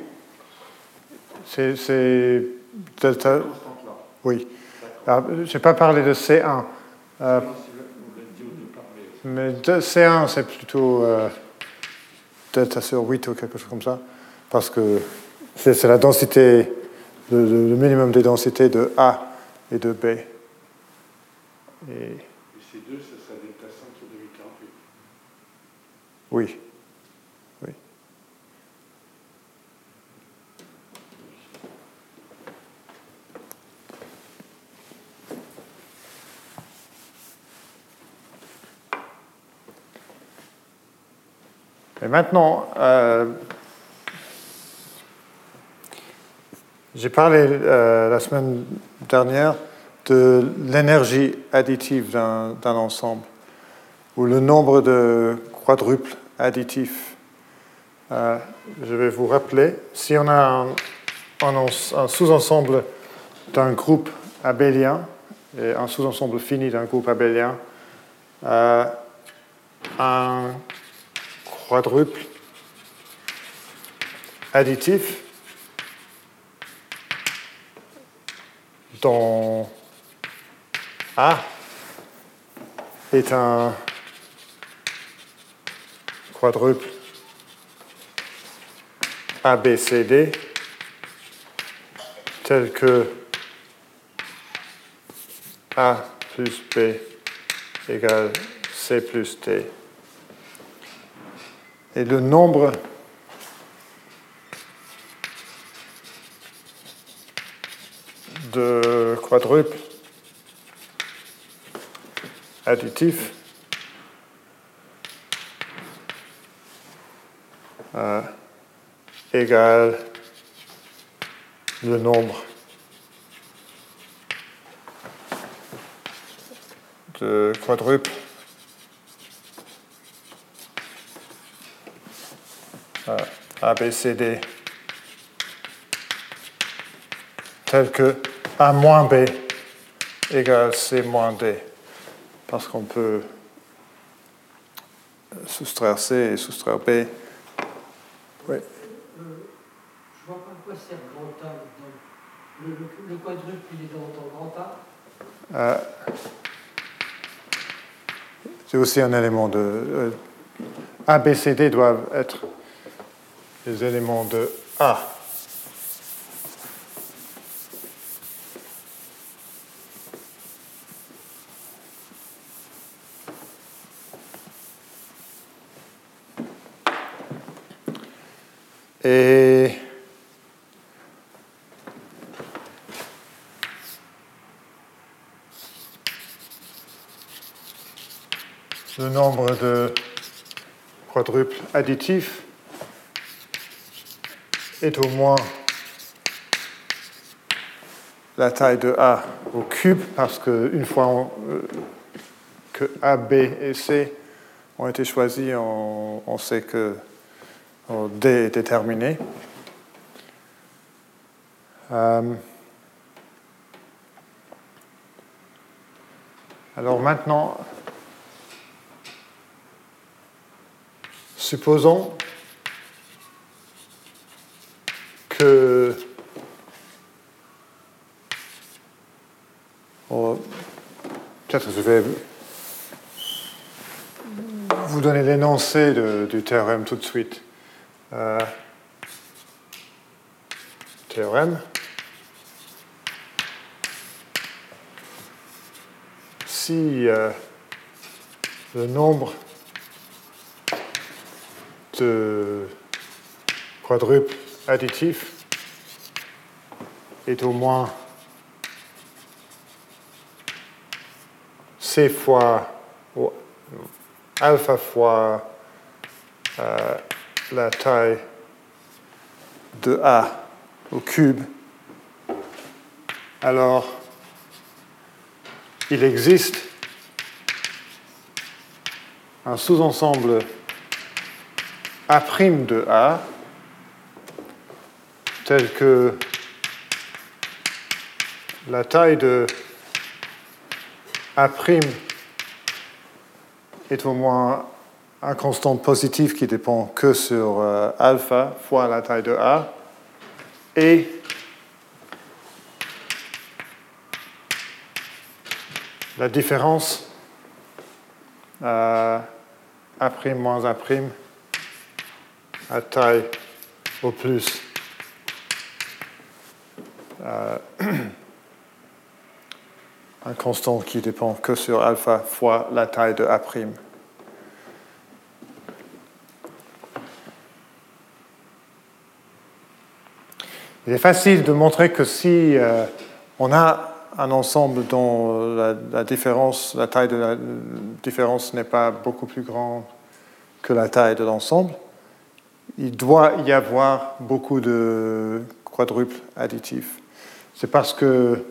C'est. delta. Oui. Alors, je n'ai pas parlé de C1. Euh, mais de C1, c'est plutôt euh, delta sur 8 ou quelque chose comme ça. Parce que c'est la densité, le, minimum des densités de A et de B. Et. et ces deux, ça, ça delta 5 sur 2048. Oui. Oui. Et maintenant, euh, j'ai parlé euh, la semaine dernière de l'énergie additive d'un ensemble ou le nombre de quadruples additifs. Euh, je vais vous rappeler, si on a un, un ens- un sous-ensemble d'un groupe abélien et un sous-ensemble fini d'un groupe abélien, un quadruple additif dont A est un quadruple ABCD tel que A plus B égale C plus D. Et le nombre de quadruples additifs euh, égale le nombre de quadruples euh, ABCD tel que A moins B égale C moins D parce qu'on peut soustraire C et soustraire B. Oui. Euh, je vois pas quoi sert grand A. Le, le, le quadruple, il est dans, grand A. Euh, c'est aussi un élément de. euh, A, B, C, D doivent être des éléments de A. Et le nombre de quadruples additifs est au moins la taille de A au cube, parce qu'une fois euh, que A, B et C ont été choisis, on, on sait que euh, D est déterminé. Euh, alors maintenant, supposons que Oh, je vais vous donner l'énoncé du théorème tout de suite. Euh, théorème. Si euh, le nombre de quadruples additifs est au moins C fois alpha fois euh, la taille de A au cube, alors il existe un sous-ensemble A' de A tel que la taille de a' est au moins un constant positif qui dépend que sur euh, alpha fois la taille de A. Et la différence euh, A' moins A' à taille au plus constante qui dépend que sur alpha fois la taille de A'. Il est facile de montrer que si euh, on a un ensemble dont euh, la, différence, la taille de la différence n'est pas beaucoup plus grande que la taille de l'ensemble, il doit y avoir beaucoup de quadruples additifs. C'est parce que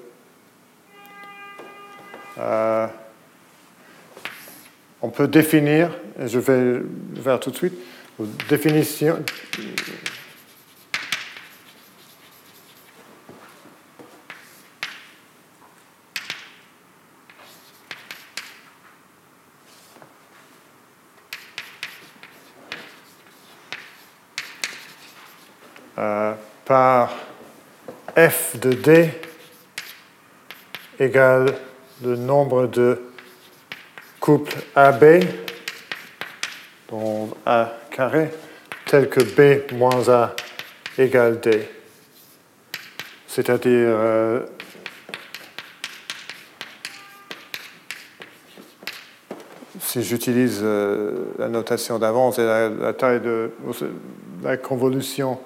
euh, on peut définir, et je vais vers tout de suite, définition. Euh, par f de d égale le nombre de couples AB, donc A carré, tel que B moins A égale D. C'est-à-dire euh, si j'utilise euh, la notation d'avance et la, taille de la convolution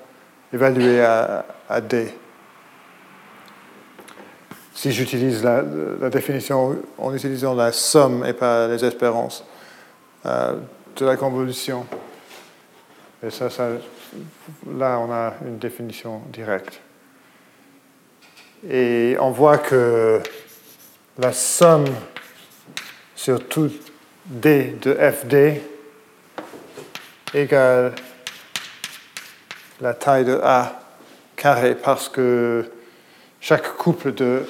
évaluée à D si j'utilise la, définition en utilisant la somme et pas les espérances euh, de la convolution. Et ça, ça, là, on a une définition directe. Et on voit que la somme sur tout D de FD égale la taille de A carré parce que chaque couple de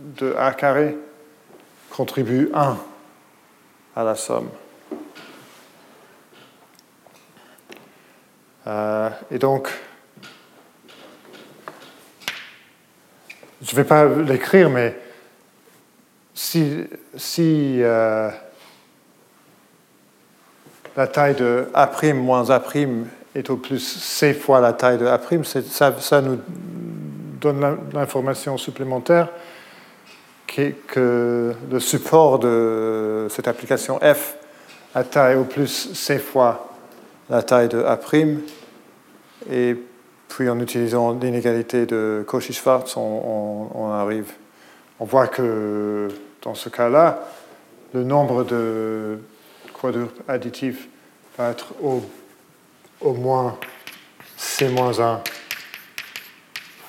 de A carré contribue 1 à la somme. Euh, et donc, je ne vais pas l'écrire, mais si, si euh, la taille de A' moins A' est au plus C fois la taille de A', ça, ça nous donne l'information supplémentaire que, le support de cette application F a taille au plus C fois la taille de A', et puis en utilisant l'inégalité de Cauchy-Schwarz, on, arrive. On voit que dans ce cas-là, le nombre de quadruples additifs va être au, au moins C-1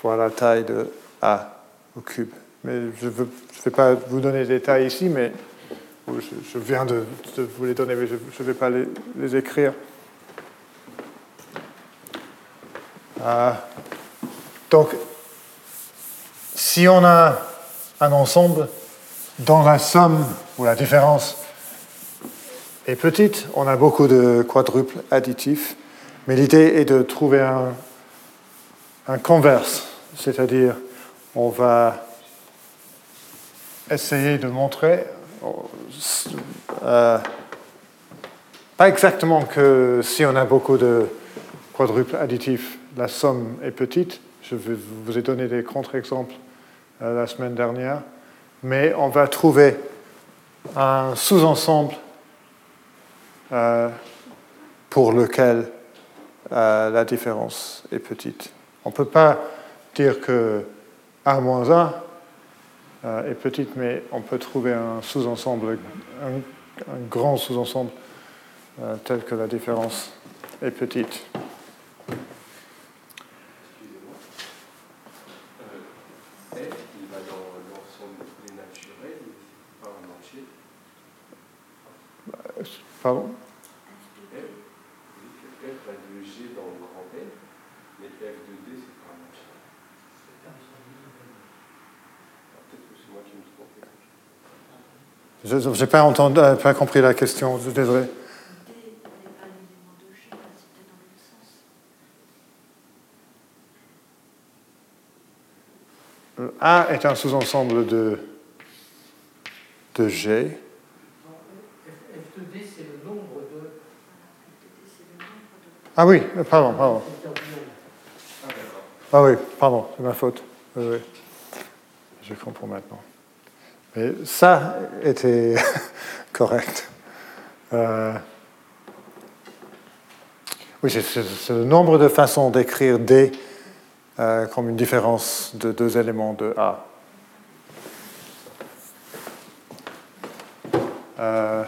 fois la taille de A au cube. Mais je veux je ne vais pas vous donner les détails ici, mais je, viens de, vous les donner, mais je ne vais pas les, écrire. Ah. Donc, si on a un ensemble dont la somme ou la différence est petite, on a beaucoup de quadruples additifs, mais l'idée est de trouver un, un converse, c'est-à-dire on va essayer de montrer, euh, pas exactement que si on a beaucoup de quadruples additifs, la somme est petite. Je vous ai donné des contre-exemples euh, la semaine dernière. Mais on va trouver un sous-ensemble euh, pour lequel la différence est petite. On ne peut pas dire que A moins 1 euh, est petite, mais on peut trouver un sous-ensemble, un, grand sous-ensemble, euh, tel que la différence est petite. Pardon? Je n'ai pas, entendu, euh, pas compris la question, désolé. Le A est un sous-ensemble de, de G. F de D, c'est le nombre de. Ah oui, pardon, pardon. Ah. Ah oui, pardon, c'est ma faute. Oui, oui. Je comprends maintenant. Mais ça était correct. Euh, Oui, c'est- le nombre de façons d'écrire D euh, comme une différence de deux éléments de A. Euh,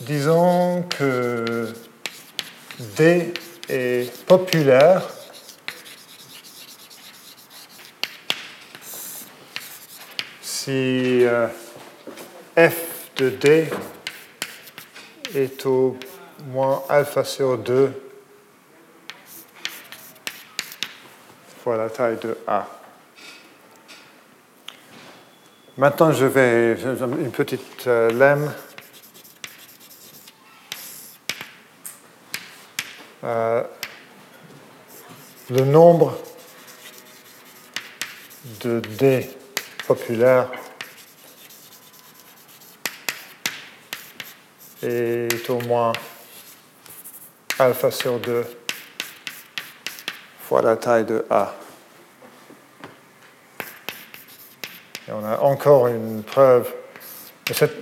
disons que Est populaire si euh, f de D est au moins alpha sur 2 fois la taille de A. Maintenant, je vais une petite euh, lemme. Le nombre de D populaires est au moins alpha sur 2 fois la taille de A. Et on a encore une preuve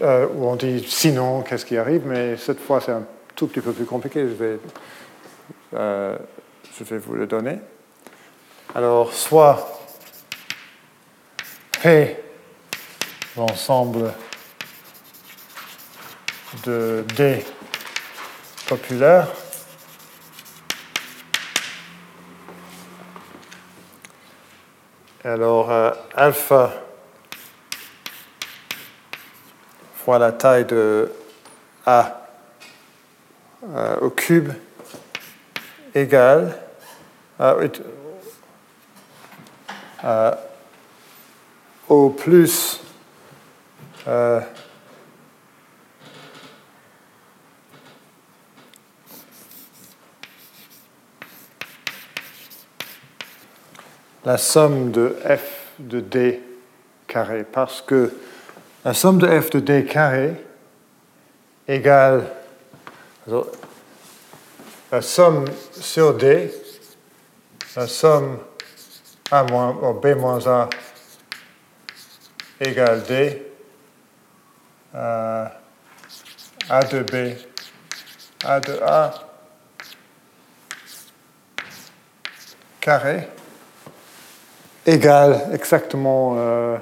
euh, où on dit sinon, qu'est-ce qui arrive, mais cette fois c'est un tout petit peu plus compliqué. Je vais, euh, je vais vous le donner. Alors, soit P, l'ensemble de D populaire, alors euh, alpha fois la taille de A euh, au cube égale à, à- au plus euh, la somme de f de d carré, parce que la somme de f de d carré égale la somme sur d, la somme a moins, oh, b moins a égale d, euh, a de b, a de a carré égale exactement euh,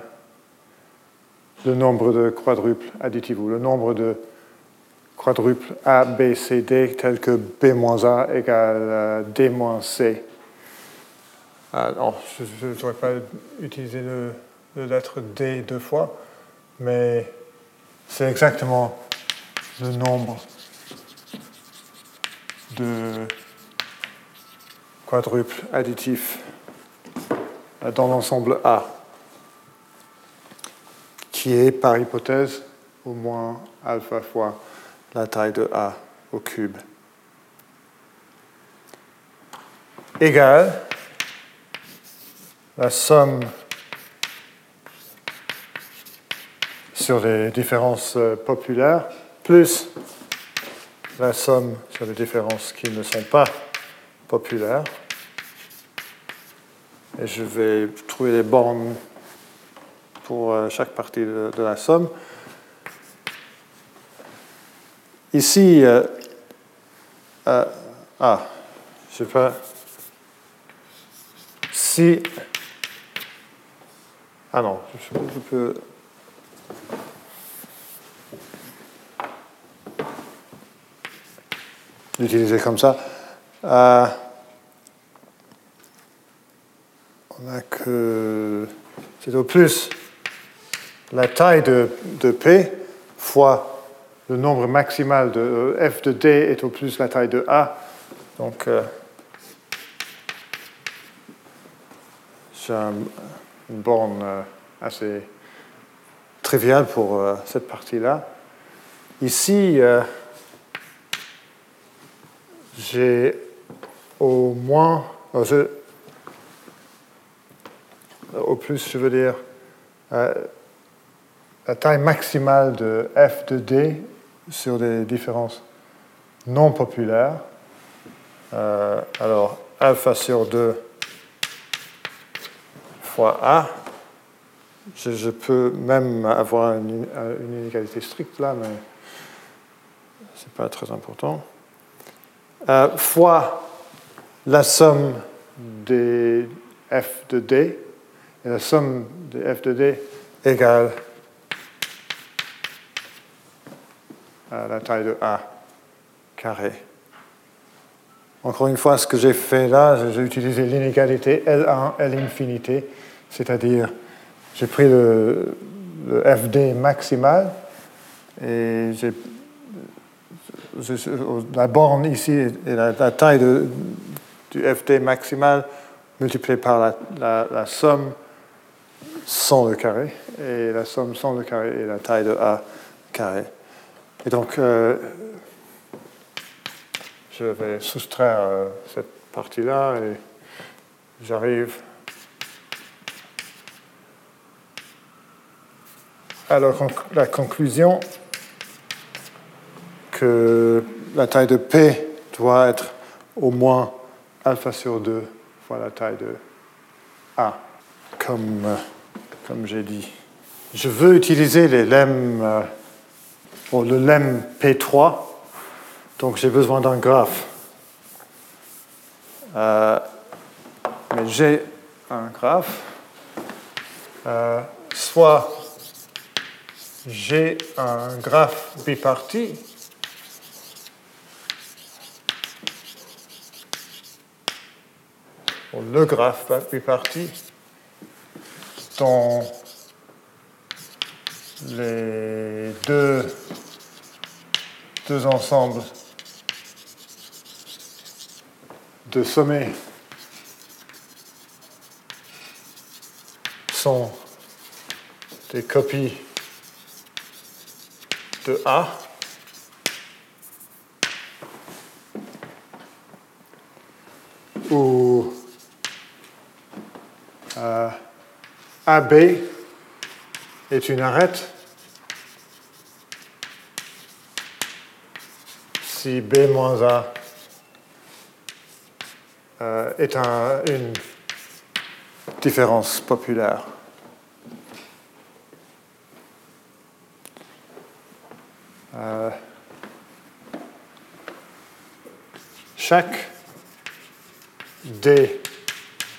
le nombre de quadruples additifs ou le nombre de quadruples A, B, C, D tel que B moins A égale euh, D moins C. Ah, non, je ne devrais pas utiliser le, le lettre D deux fois, mais c'est exactement le nombre de quadruples additifs euh, dans l'ensemble A, qui est par hypothèse au moins alpha fois la taille de A au cube. Égale la somme sur les différences euh, populaires plus la somme sur les différences qui ne sont pas populaires. Et je vais trouver les bornes pour euh, chaque partie de, de la somme. Ici, euh, euh, ah, je sais pas. Si. Ah non, je, peux. l'utiliser comme ça. Euh, on a que. C'est au plus la taille de, de P fois le nombre maximal de euh, f de d est au plus la taille de A Donc, euh, j'ai une borne euh, assez triviale pour euh, cette partie-là. Ici, j'ai au moins, au plus, je veux dire, la taille maximale de f de d sur des différences non populaires. Euh, alors, alpha sur 2 fois A. Je, peux même avoir une, inégalité stricte là, mais ce n'est pas très important. Euh, fois la somme des f de d, et la somme de f de d égale la taille de A carré. Encore une fois, ce que j'ai fait là, j'ai utilisé l'inégalité L1, L infinité, c'est-à-dire j'ai pris le, FD maximal et j'ai la borne ici est la, taille du FD maximal multipliée par la, somme sans le carré, et la somme sans le carré est la taille de A carré. Et donc, euh, je vais soustraire euh, cette partie-là et j'arrive à la conclusion que la taille de P doit être au moins alpha sur 2 fois la taille de A, comme, euh, comme j'ai dit. Je veux utiliser les lemmes, le lemme P3 donc j'ai besoin d'un graphe. Euh, mais j'ai un graphe. Euh, soit j'ai un graphe biparti. le graphe biparti dont les deux, deux ensembles de sommet sont des copies de A. où euh, AB est une arête si B moins A euh, est une différence populaire. Euh, chaque D,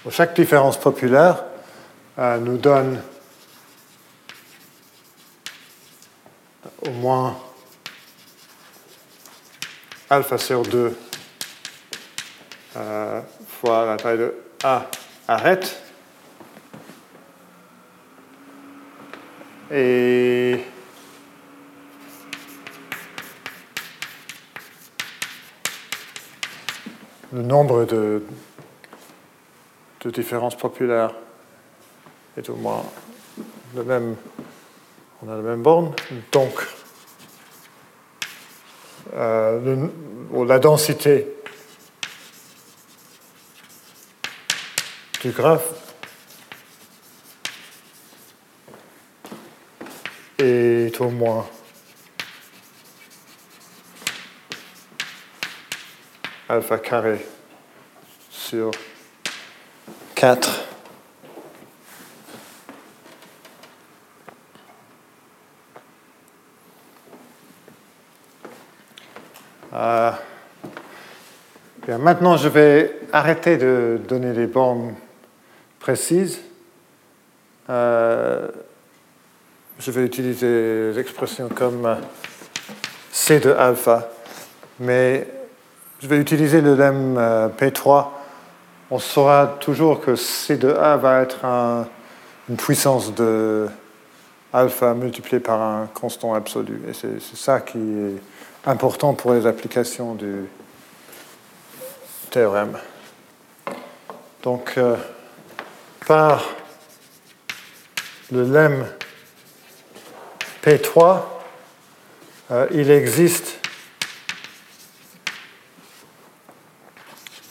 ou chaque différence populaire euh, nous donne au moins alpha sur 2 euh, fois la taille de A arrête. Et le nombre de, différences populaires est au moins le même. On a la même borne. Donc, euh, la densité du graphe est au moins alpha carré sur 4 euh, maintenant, je vais arrêter de donner des bornes précise, euh, je vais utiliser l'expression comme C de alpha, mais je vais utiliser le lemme euh, P3. On saura toujours que C de A va être une puissance de alpha multipliée par un constant absolu. Et c'est ça qui est important pour les applications du, théorème. Donc, euh, par le lemme P3, euh, il existe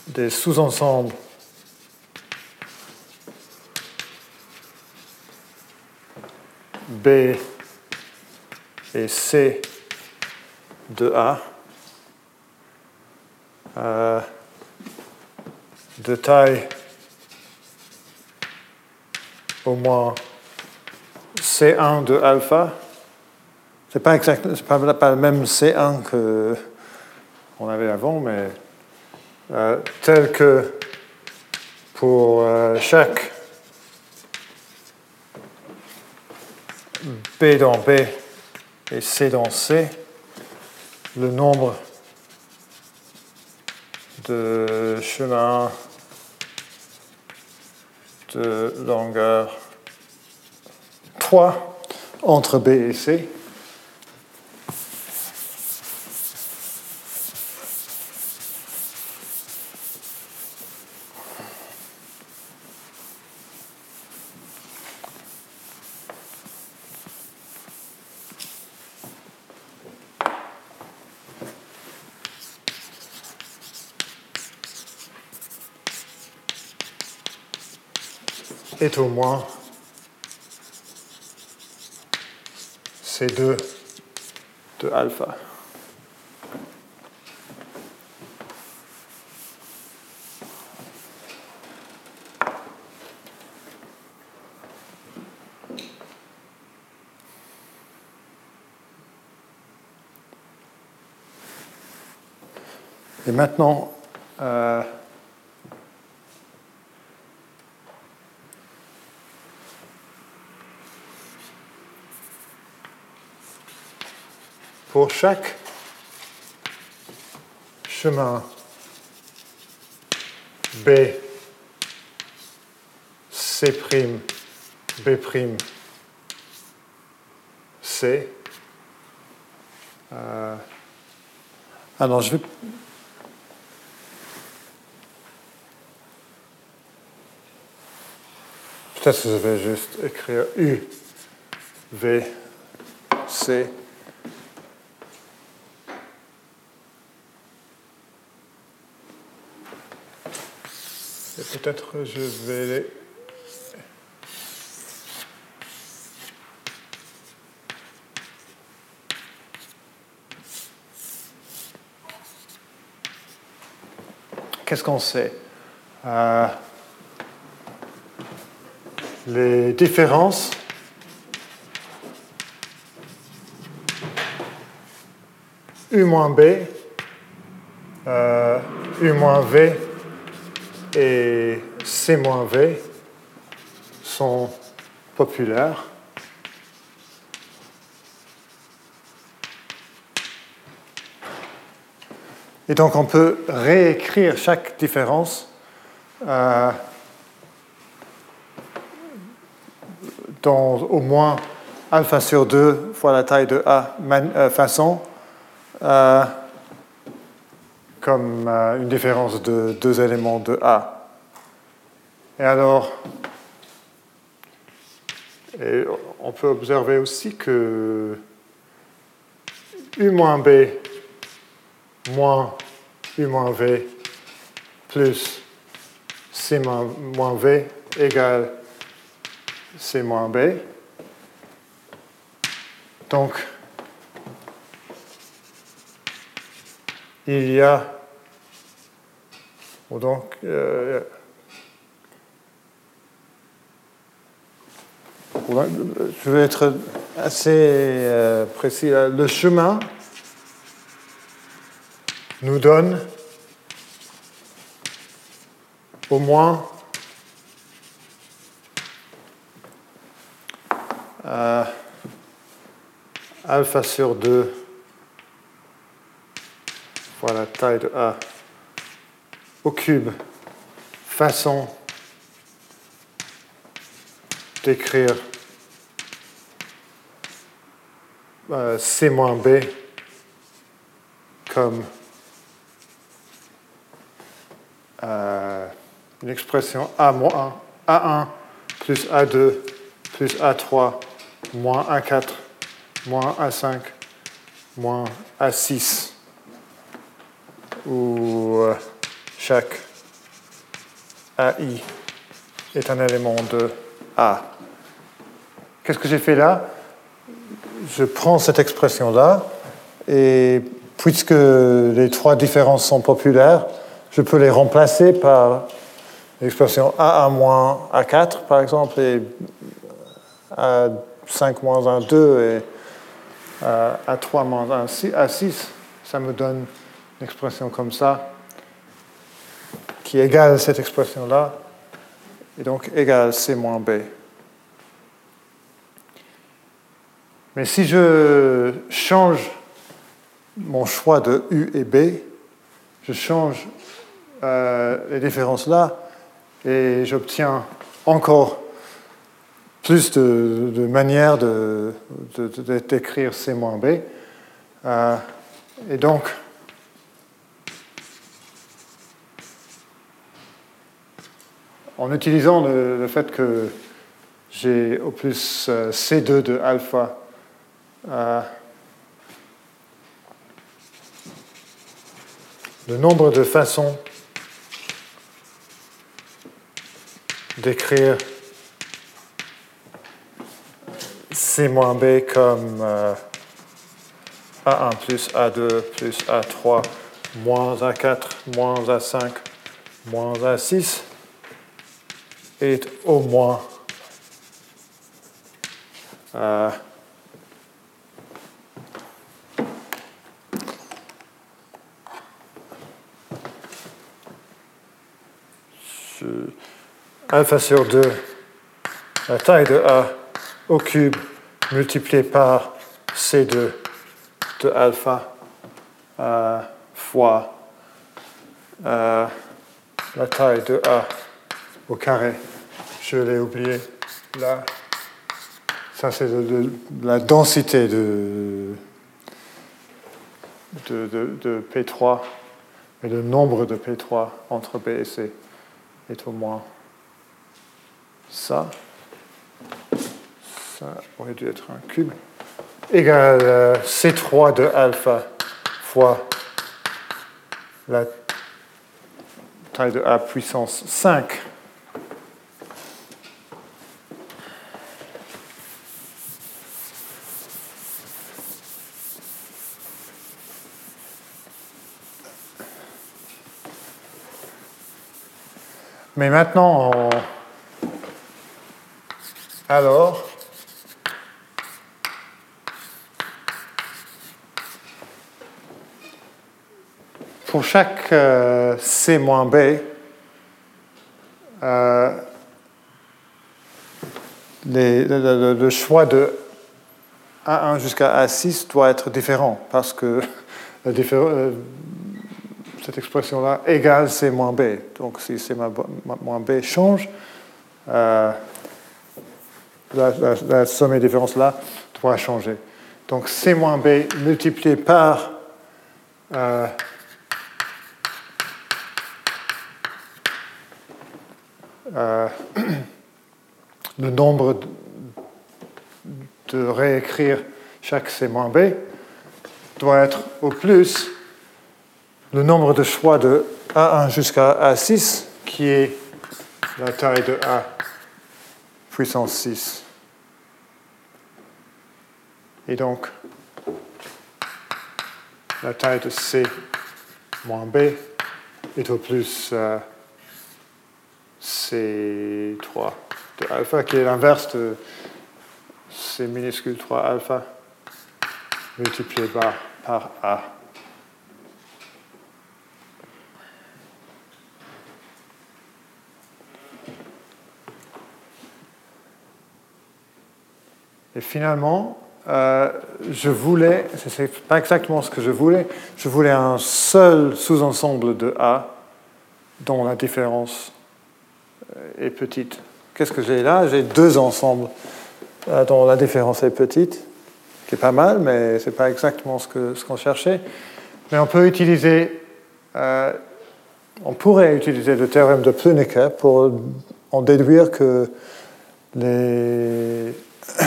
des sous-ensembles B et C de A euh, de taille au moins C1 de alpha. Ce n'est pas, exact, pas, pas le même C1 qu'on avait avant, mais euh, tel que pour euh, chaque B dans B et C dans C, le nombre de chemins de longueur 3 entre B et C. au moins C2 de alpha. Et maintenant, euh, pour chaque chemin B, C', B', C. Euh, alors, je vais. Peut-être que je vais juste écrire U, V, C. Et peut-être je vais. Qu'est-ce qu'on sait? Euh, Les différences U moins B, euh, U moins V et C-V sont populaires. Et donc on peut réécrire chaque différence euh, dans au moins alpha sur 2 fois la taille de A euh, façon. Euh, comme euh, une différence de deux éléments de A. Et alors, on peut observer aussi que U moins B moins U moins V plus C moins V égale C moins B. Donc, il y a donc, euh, je vais être assez euh, précis. Le chemin nous donne au moins euh, alpha sur 2 fois la taille de A au cube façon d'écrire euh, C moins B comme euh, une expression A-1, A1 plus A2 plus A3 moins A4 moins A5 moins A6 où euh, chaque AI est un élément de A. Qu'est-ce que j'ai fait là? Je prends cette expression-là et puisque les trois différences sont populaires, je peux les remplacer par l'expression A1 moins A4 par exemple et A5 moins A2 et A3 moins A6. Ça me donne une expression comme ça qui égale cette expression-là et donc égale C moins B. Mais si je change mon choix de U et B, je change euh, les différences là et j'obtiens encore plus de, manières d'écrire C moins B. Euh, et donc, en utilisant le, fait que j'ai au plus euh, C2 de alpha euh, le nombre de façons d'écrire C moins B comme euh, A1 plus A2 plus A3 moins A4 moins A5 moins A6 est au moins euh, alpha sur 2, la taille de A au cube multiplié par C2 de alpha fois euh, la taille de A au carré. Je l'ai oublié là. Ça, c'est la densité de, de, de, P3 et le nombre de P3 entre B et C est au moins ça. Ça aurait dû être un cube. Égal euh, C3 de alpha fois la taille de A puissance 5 Mais maintenant, alors, pour chaque euh, C moins B, euh, le, choix de A1 jusqu'à A6 doit être différent parce que la euh, cette expression-là égale C moins B. Donc si C moins B change, euh, la, somme et différence là doit changer. Donc C moins B multiplié par euh, euh, le nombre de réécrire chaque C moins B doit être au plus le nombre de choix de A1 jusqu'à A6, qui est la taille de A puissance 6. Et donc, la taille de C moins B est au plus euh, C3 de alpha, qui est l'inverse de C minuscule 3 alpha multiplié par, par A. Et finalement, euh, je voulais, ce n'est pas exactement ce que je voulais, je voulais un seul sous-ensemble de A dont la différence euh, est petite. Qu'est-ce que j'ai là? J'ai deux ensembles euh, dont la différence est petite, qui est pas mal, mais ce n'est pas exactement ce qu'on cherchait. Mais on peut utiliser on pourrait utiliser le théorème de Plünicke pour en déduire que les,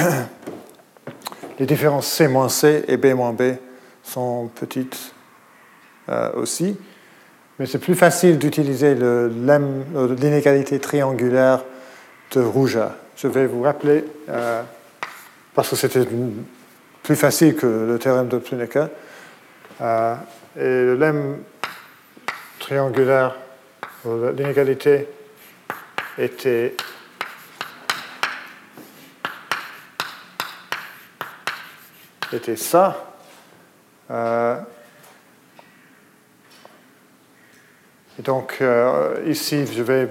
les différences C-C et B-B sont petites euh, aussi. Mais c'est plus facile d'utiliser l'inégalité triangulaire de Rouja. Je vais vous rappeler, euh, parce que c'était plus facile que le théorème de Plünicke. Euh, et le lemme triangulaire, l'inégalité était était ça. Euh, et donc euh, ici, je vais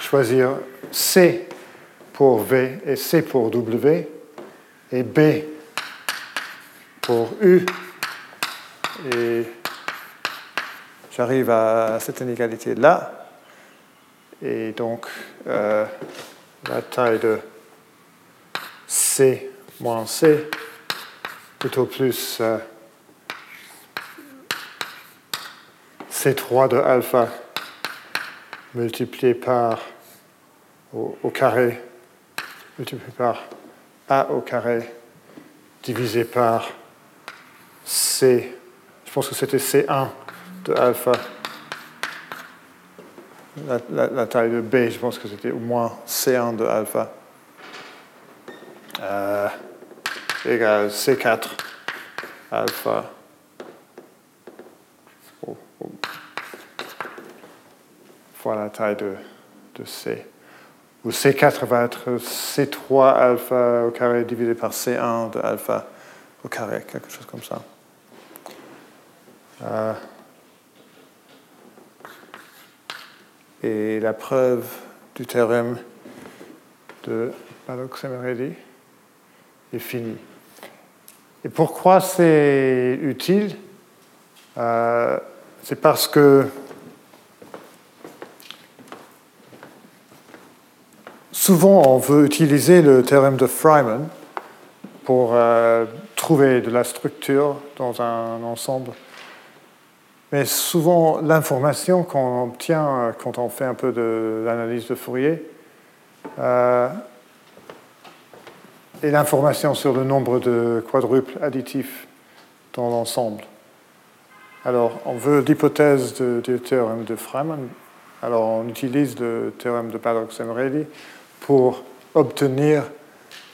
choisir C pour V et C pour W et B pour U. Et j'arrive à cette inégalité-là. Et donc, euh, la taille de C moins C, plutôt plus euh, C3 de alpha multiplié par au, carré, multiplié par A au carré, divisé par C, je pense que c'était C1 de alpha. La, taille de B, je pense que c'était au moins C1 de alpha. Euh, égale C4 alpha. Fois la taille de, C. Où C4 va être C3 alpha au carré divisé par C1 de alpha au carré, quelque chose comme ça. Euh, et la preuve du théorème de Malloc-Semerelli est finie. Et pourquoi c'est utile? Euh, C'est parce que souvent on veut utiliser le théorème de Freiman pour euh, trouver de la structure dans un ensemble mais souvent, l'information qu'on obtient euh, quand on fait un peu de l'analyse de Fourier est l'information sur le nombre de quadruples additifs dans l'ensemble. Alors, on veut l'hypothèse du théorème de Feynman. Alors, on utilise le théorème de Paddock-Semrelli pour obtenir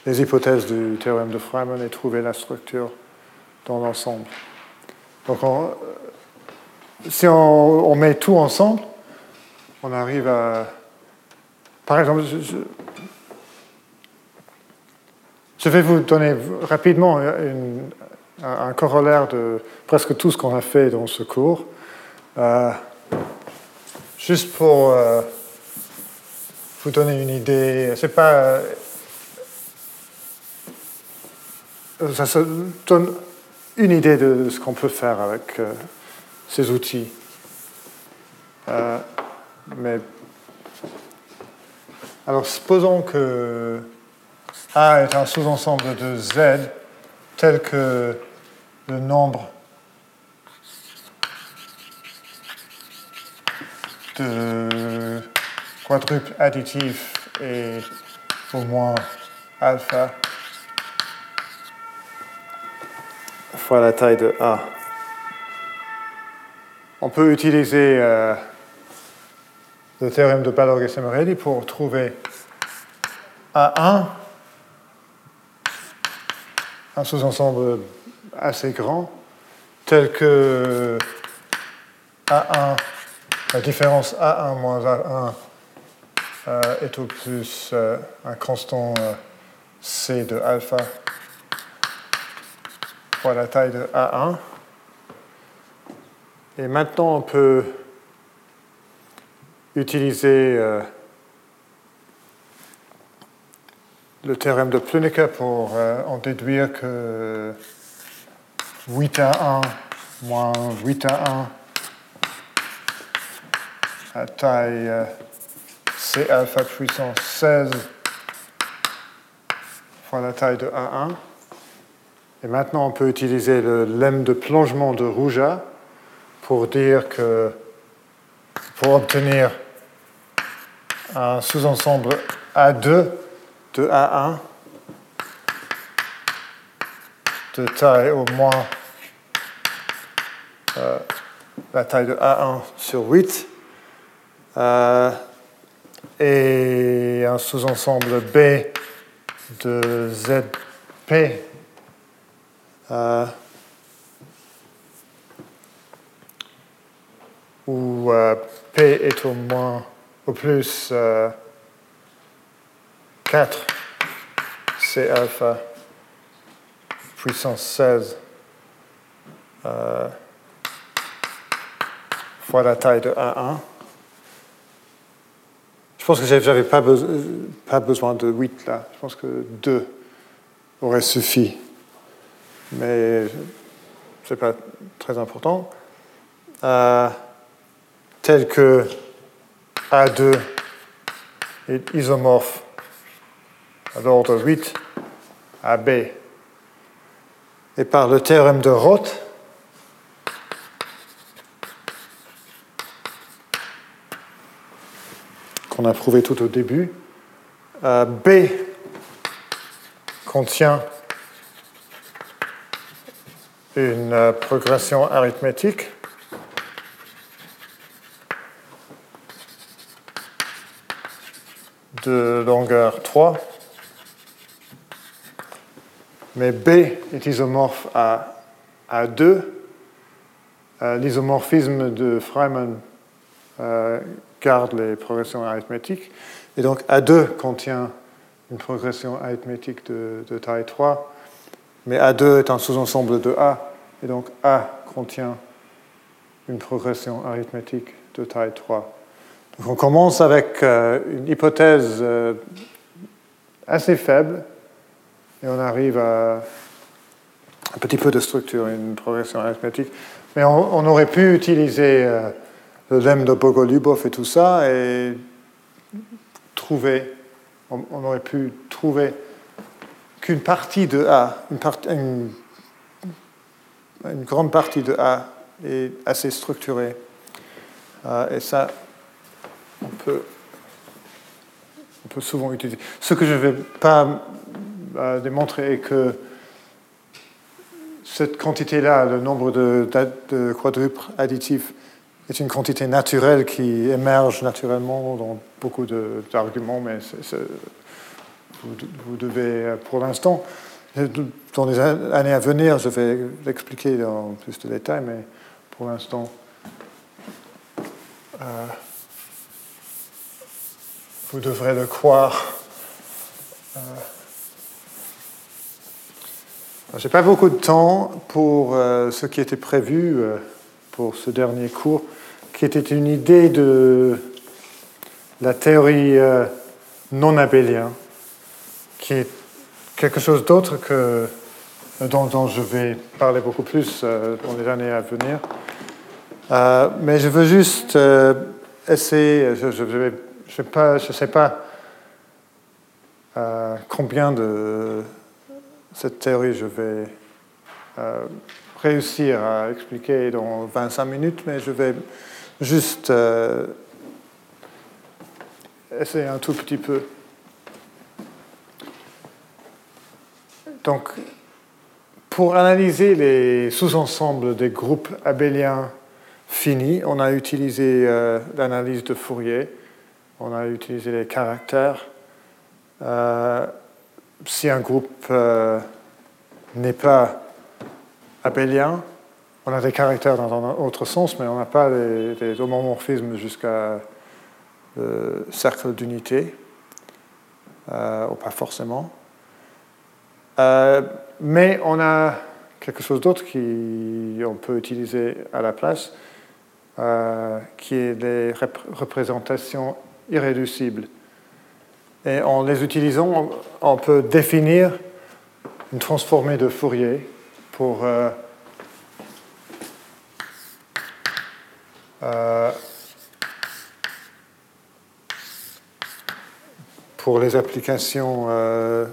les hypothèses du théorème de Feynman et trouver la structure dans l'ensemble. Donc, on, si on, met tout ensemble, on arrive à. Par exemple, je, vais vous donner rapidement un corollaire de presque tout ce qu'on a fait dans ce cours. Euh, juste pour euh, vous donner une idée, c'est pas. Euh, ça donne une idée de ce qu'on peut faire avec ces outils. Mais alors, supposons que A est un sous-ensemble de Z tel que le nombre de quadruples additifs est au moins alpha fois la taille de A. On peut utiliser euh, le théorème de Balog et pour trouver A1, un sous-ensemble assez grand, tel que A1, la différence A1 moins A1 euh, est au plus euh, un constant C de alpha fois la taille de A1. Et maintenant, on peut utiliser euh, le théorème de Plünicke pour euh, en déduire que 8 à 1 moins 8 à 1 à taille euh, C alpha puissance 16 fois la taille de A1 Et maintenant, on peut utiliser le lemme de plongement de Rouja pour dire que pour obtenir un sous-ensemble A2 de A1 de taille au moins euh, la taille de A1 sur 8 euh, et un sous-ensemble B de ZP euh, où euh, P est au moins au plus 4 C alpha puissance 16 fois la taille de A1. Je pense que je n'avais pas, pas, besoin de 8 là. Je pense que 2 aurait suffi. Mais ce n'est pas très important. Euh, tel que A2 est isomorphe l'ordre 8 à B. Et par le théorème de Roth, qu'on a prouvé tout au début. Euh, B contient une euh, progression arithmétique de longueur 3, mais B est isomorphe à, à 2. Euh, l'isomorphisme de Freiman garde les progressions arithmétiques. Et donc A2 contient une progression arithmétique de, taille 3, mais A2 est un sous-ensemble de A, et donc A contient une progression arithmétique de taille 3. Donc on commence avec euh, une hypothèse euh, assez faible, et on arrive à un petit peu de structure, une progression arithmétique. Mais on, aurait pu utiliser euh, le lemme de Bogolubov et tout ça, et trouver, on, aurait pu trouver qu'une partie de A, une, grande partie de A est assez structurée. Euh, et ça, on peut, on peut souvent utiliser. Ce que je ne vais pas euh, démontrer est que cette quantité-là, le nombre de, quadruples additifs, est une quantité naturelle qui émerge naturellement dans beaucoup d'arguments, mais vous, devez, pour l'instant, dans les années à venir, je vais l'expliquer dans plus de détails, mais pour l'instant, euh, vous devrez le croire. Euh, je n'ai pas beaucoup de temps pour euh, ce qui était prévu pour ce dernier cours qui était une idée de la théorie euh, non abélienne, qui est quelque chose d'autre que dont, je vais parler beaucoup plus euh, dans les années à venir. Euh, mais je veux juste essayer, je ne sais pas combien de cette théorie je vais réussir à expliquer dans 25 minutes, mais je vais juste euh, essayer un tout petit peu. Donc, pour analyser les sous-ensembles des groupes abéliens finis, on a utilisé euh, l'analyse de Fourier, on a utilisé les caractères. Euh, si un groupe n'est pas abélien, on a des caractères dans un autre sens, mais on n'a pas des, homomorphismes jusqu'à le cercle d'unité, euh, ou pas forcément. Euh, mais on a quelque chose d'autre qu'on peut utiliser à la place, euh, qui est les représentations irréducibles. Et en les utilisant, on peut définir une transformée de Fourier pour Euh, pour les applications euh,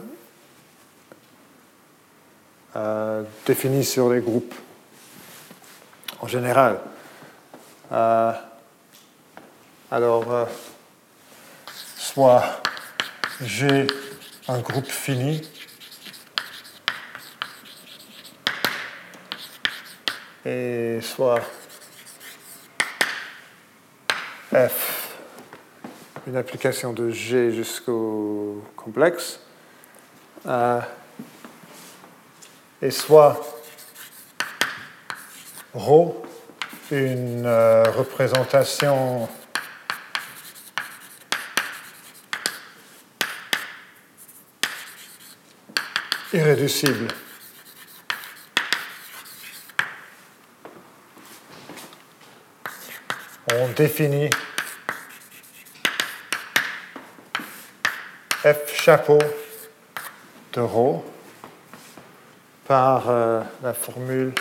euh, définie sur les groupes en général. Euh, alors, euh, soit j'ai un groupe fini. Et soit F, une application de G jusqu'au complexe, et soit ρ, une euh, représentation irréducible. On définit F chapeau de ρ par euh, la formule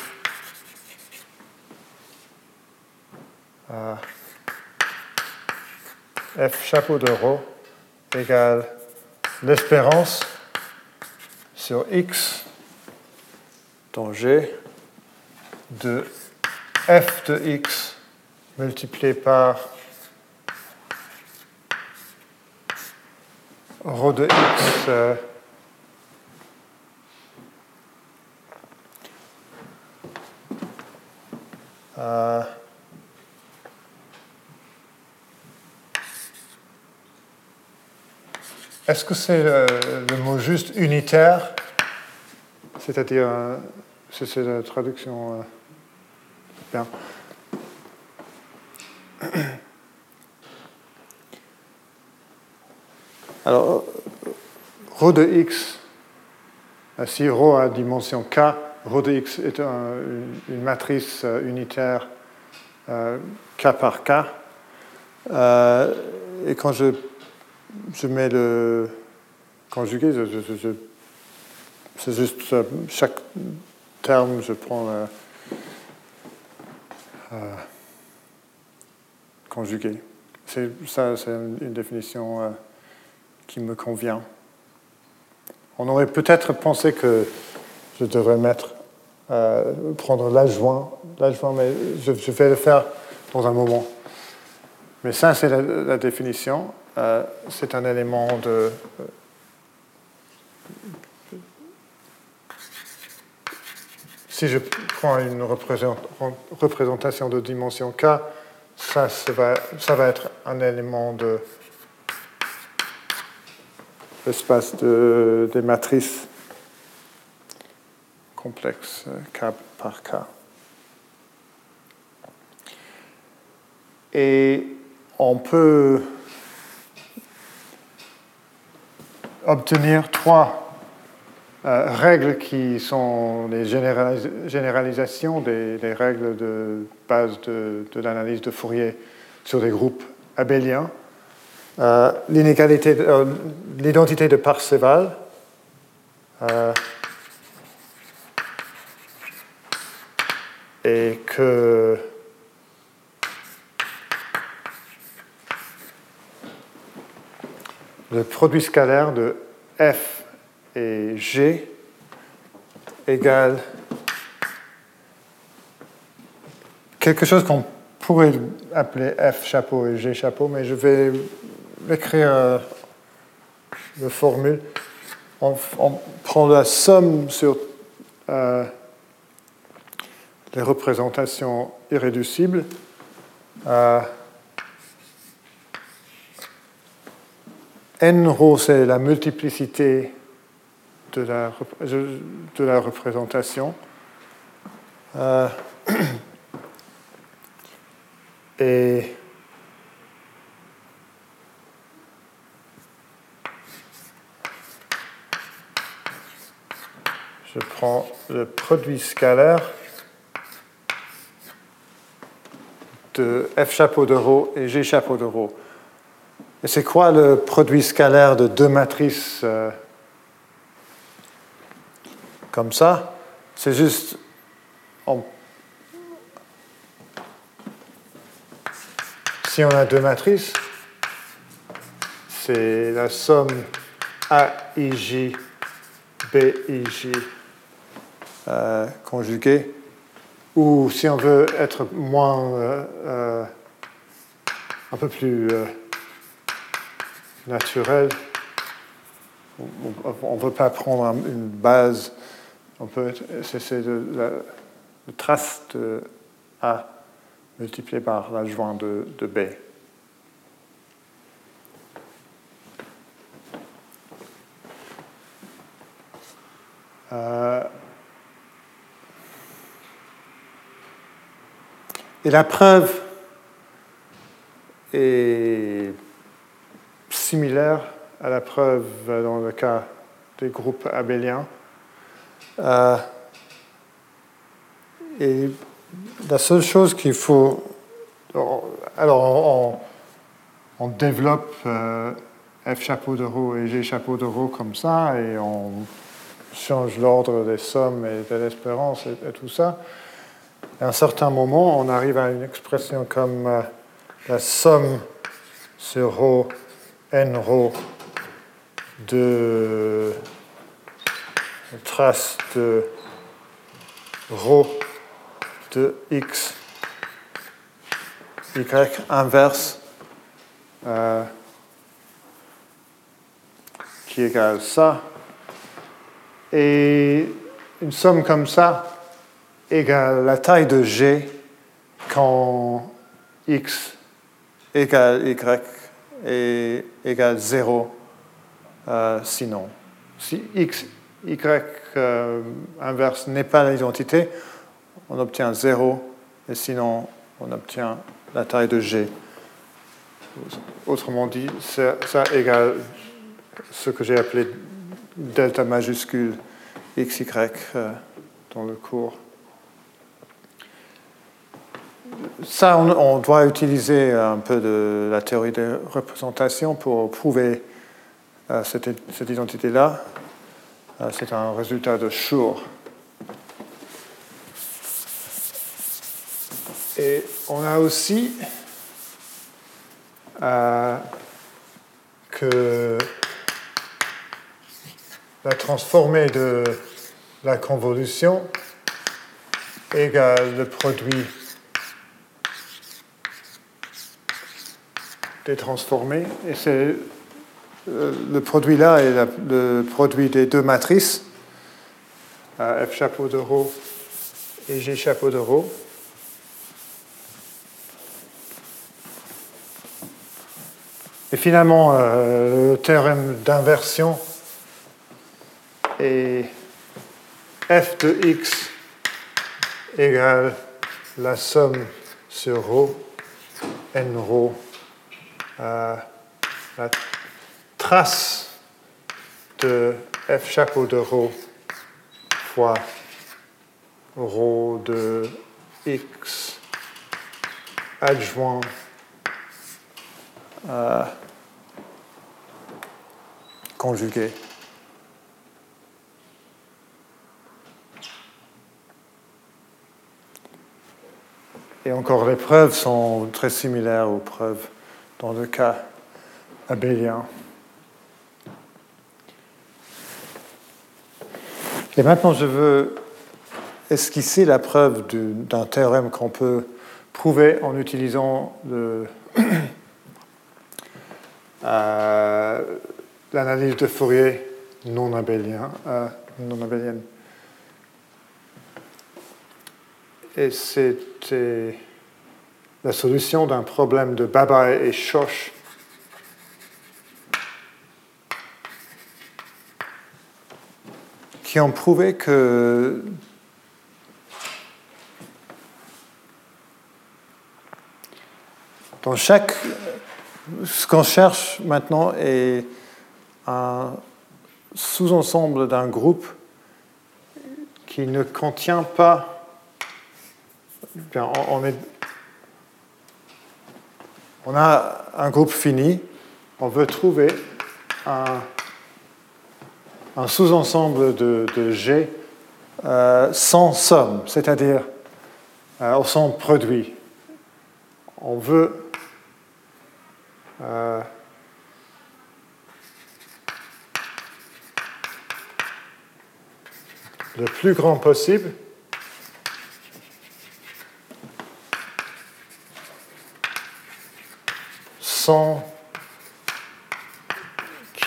euh, F chapeau de ρ égale l'espérance sur x dans G de f de x multiplié par rho de x euh, euh, Est-ce que c'est le, le, mot juste unitaire C'est-à-dire, euh, c'est la traduction. Euh, bien. Alors, ρ de x, si ρ a dimension k, ρ de x est un, une, une, matrice euh, unitaire euh, k par k. Euh, et quand je je mets le conjugué, c'est juste chaque terme, je prends le euh, conjugué. C'est, ça, c'est une, définition euh, qui me convient. On aurait peut-être pensé que je devrais mettre, euh, prendre l'adjoint, l'adjoint, mais je, vais le faire dans un moment. Mais ça, c'est la définition. Euh, c'est un élément de. Si je prends une représentation de dimension k, ça, va, être un élément de l'espace de, des matrices complexes k par k. Et on peut obtenir trois euh, règles qui sont les généralis généralisations des, règles de base de, l'analyse de Fourier sur des groupes abéliens. Euh, euh, l'identité de Parseval. Et que le produit scalaire de f et g égale quelque chose qu'on pourrait appeler f chapeau et g chapeau, mais je vais écrire euh, la formule. On, prend la somme sur euh, les représentations irréducibles. Euh, n rho, c'est la multiplicité de la, de la représentation. Euh, et je prends le produit scalaire de f chapeau de rho et g chapeau de rho. Et c'est quoi le produit scalaire de deux matrices euh, comme ça? C'est juste. Si on a deux matrices, c'est la somme AIJ, BIJ euh, conjugué. Ou si on veut être moins, euh, un peu plus naturel, on ne veut pas prendre une base, on peut c'est le trace de A multiplié par l'adjoint de, de B. Euh, et la preuve est similaire à la preuve dans le cas des groupes abéliens. Euh, et la seule chose qu'il faut. Alors, on, développe euh, F chapeau de roue et G chapeau de roue comme ça, et on change l'ordre des sommes et de l'espérance et, tout ça. à un certain moment, on arrive à une expression comme euh, la somme sur ρ, n ρ de trace de ρ de x, y inverse euh, qui égale ça. Et une somme comme ça égale la taille de g quand x égale y et égale 0 euh, sinon. Si x, y euh, inverse n'est pas l'identité, on obtient 0, et sinon on obtient la taille de g. Autrement dit, ça, ça égale ce que j'ai appelé delta majuscule xy euh, dans le cours. Ça, on, doit utiliser un peu de la théorie de représentation pour prouver euh, cette, cette identité-là. Euh, c'est un résultat de Schur. Et on a aussi euh, que la transformée de la convolution égale le produit des transformés. Et c'est euh, le produit là est le produit des deux matrices, F chapeau de rho et G chapeau de rho. Et finalement, euh, le théorème d'inversion est f de x égale la somme sur ρ, n ρ, euh, la trace de f chapeau de ρ fois ρ de x adjoint euh, conjugué. Et encore, les preuves sont très similaires aux preuves dans le cas abélien. Et maintenant, je veux esquisser la preuve d'un théorème qu'on peut prouver en utilisant euh, l'analyse de Fourier non abélien, euh, non abélienne. Et c'était la solution d'un problème de Baba et Schoch qui ont prouvé que dans chaque ce qu'on cherche maintenant est un sous-ensemble d'un groupe qui ne contient pas. Bien, on, est, on a un groupe fini, on veut trouver un, sous-ensemble de, G euh, sans somme, c'est-à-dire euh, sans produit. On veut euh, le plus grand possible.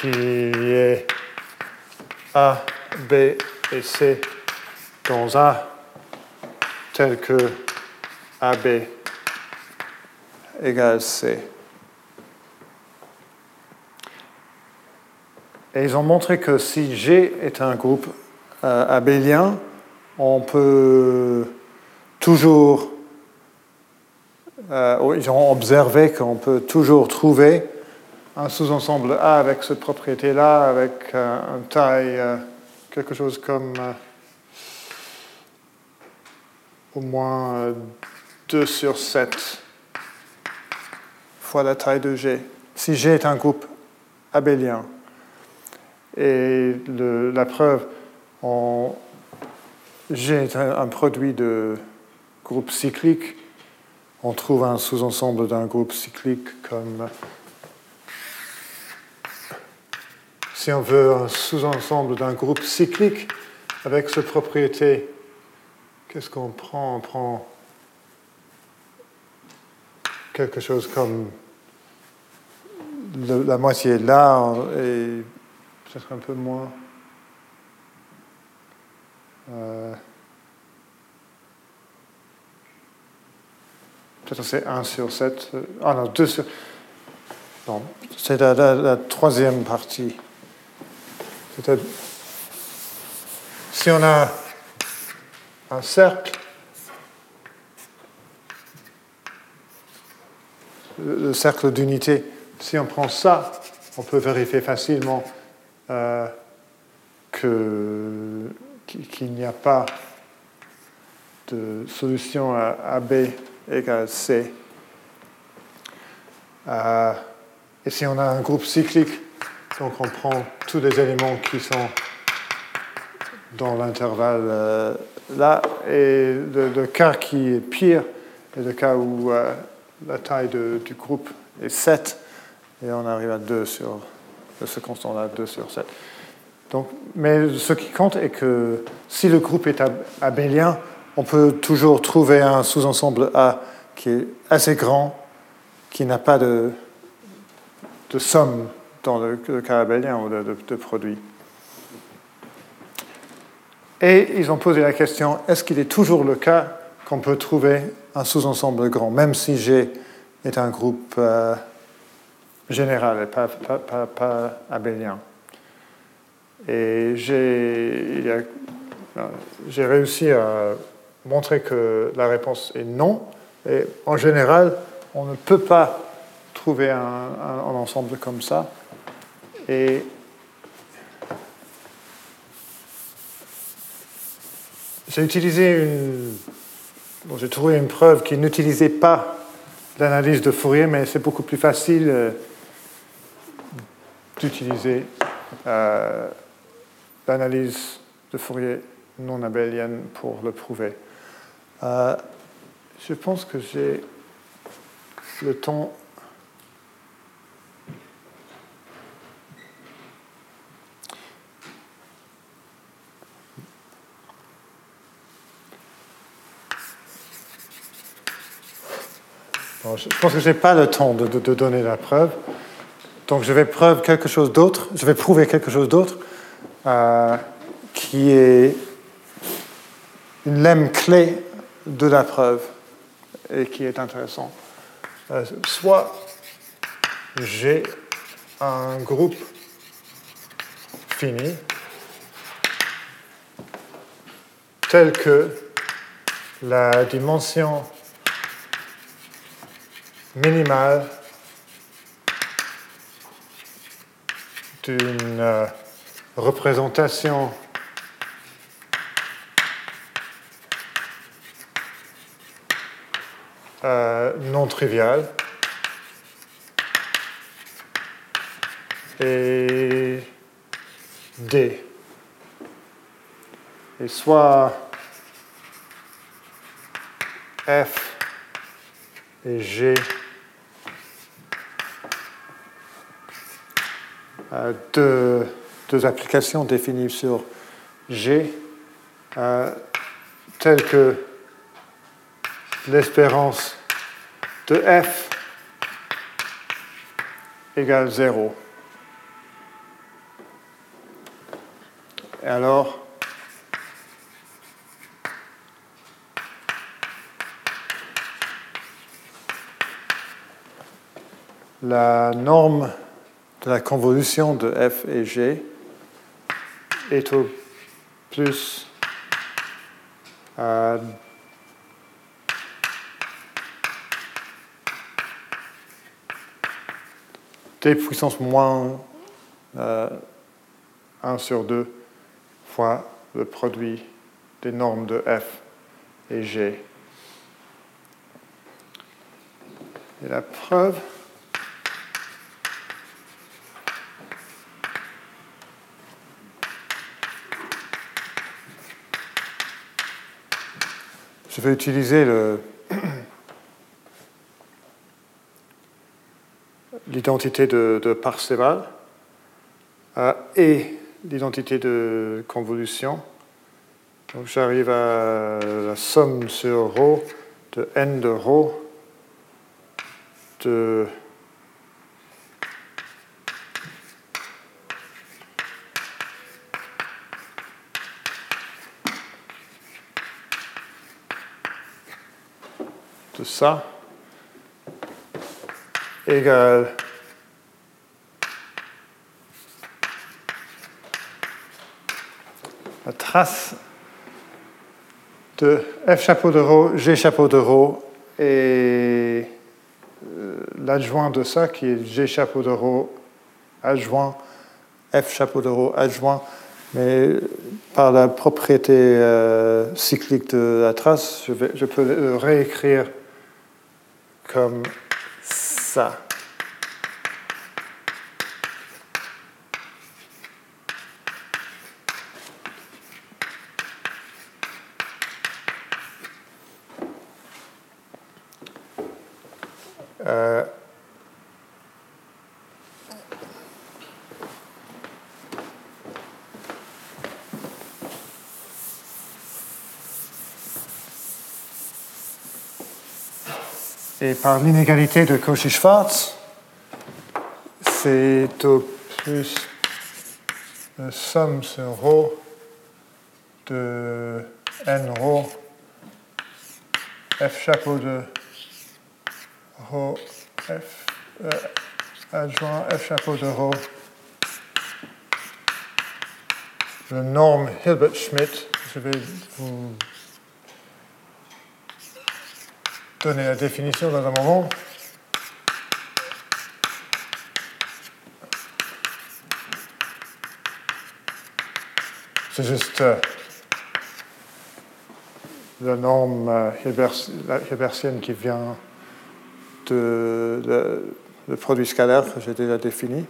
Y ait A, B et C dans A tel que AB égale C. Et ils ont montré que si G est un groupe euh, abélien, on peut toujours, euh, ils ont observé qu'on peut toujours trouver un sous-ensemble A avec cette propriété-là, avec euh, une taille, quelque chose comme au moins 2 sur 7 fois la taille de G. Si G est un groupe abélien, et la preuve, en G est un, produit de groupe cyclique. On trouve un sous-ensemble d'un groupe cyclique comme. Si on veut un sous-ensemble d'un groupe cyclique avec cette propriété, qu'est-ce qu'on prend? On prend quelque chose comme la moitié là et peut-être un peu moins. Euh, peut-être c'est 1 sur 7. Euh, ah non, 2 sur. Non, c'est la, troisième partie. Si on a un cercle, le cercle d'unité, si on prend ça, on peut vérifier facilement euh, qu'il n'y a pas de solution à AB égale C. Euh, et si on a un groupe cyclique, donc on prend tous les éléments qui sont dans l'intervalle euh, là, et le, cas qui est pire est le cas où la taille du groupe est 7, et on arrive à 2 sur ce constant-là, 2 sur 7. Donc, mais ce qui compte est que si le groupe est abélien, on peut toujours trouver un sous-ensemble A qui est assez grand, qui n'a pas de, somme dans le, cas abélien ou de, produit. Et ils ont posé la question, est-ce qu'il est toujours le cas qu'on peut trouver un sous-ensemble grand, même si G est un groupe euh, général et pas, pas, abélien? Et j'ai réussi à montrer que la réponse est non. Et en général, on ne peut pas trouver un, ensemble comme ça. Et j'ai utilisé j'ai trouvé une preuve qui n'utilisait pas l'analyse de Fourier, mais c'est beaucoup plus facile euh, d'utiliser euh, l'analyse de Fourier non abélienne pour le prouver. Euh, je pense que j'ai le temps. je pense que je n'ai pas le temps de, donner la preuve. Donc je vais preuve quelque chose d'autre, je vais prouver quelque chose d'autre euh, qui est une lemme clé de la preuve et qui est intéressant. Euh, soit j'ai un groupe fini tel que la dimension minimale d'une euh, représentation euh, non triviale et D. Et soit F et G deux, applications définies sur G euh, telle que l'espérance de f égale 0. Et alors, la norme de la convolution de f et g est au plus t puissance moins 1 euh, sur 2 fois le produit des normes de f et g. Et la preuve Je vais utiliser l'identité de, de, Parseval euh, et l'identité de convolution. Donc j'arrive à la somme sur ρ de n de ρ de de ça égale la de F chapeau de G chapeau de et euh, l'adjoint de ça qui est G chapeau de adjoint F chapeau de adjoint mais par la propriété euh, cyclique de la trace, je, je peux le réécrire comme ça. Et par l'inégalité de Cauchy-Schwarz, c'est au plus la somme sur ρ de n ρ f chapeau de ρ f euh, adjoint f chapeau de ρ le norme Hilbert-Schmidt, je vais vous donner la définition dans un moment. C'est juste euh, la norme euh, hilbertienne qui vient de le, produit scalaire que j'ai déjà défini.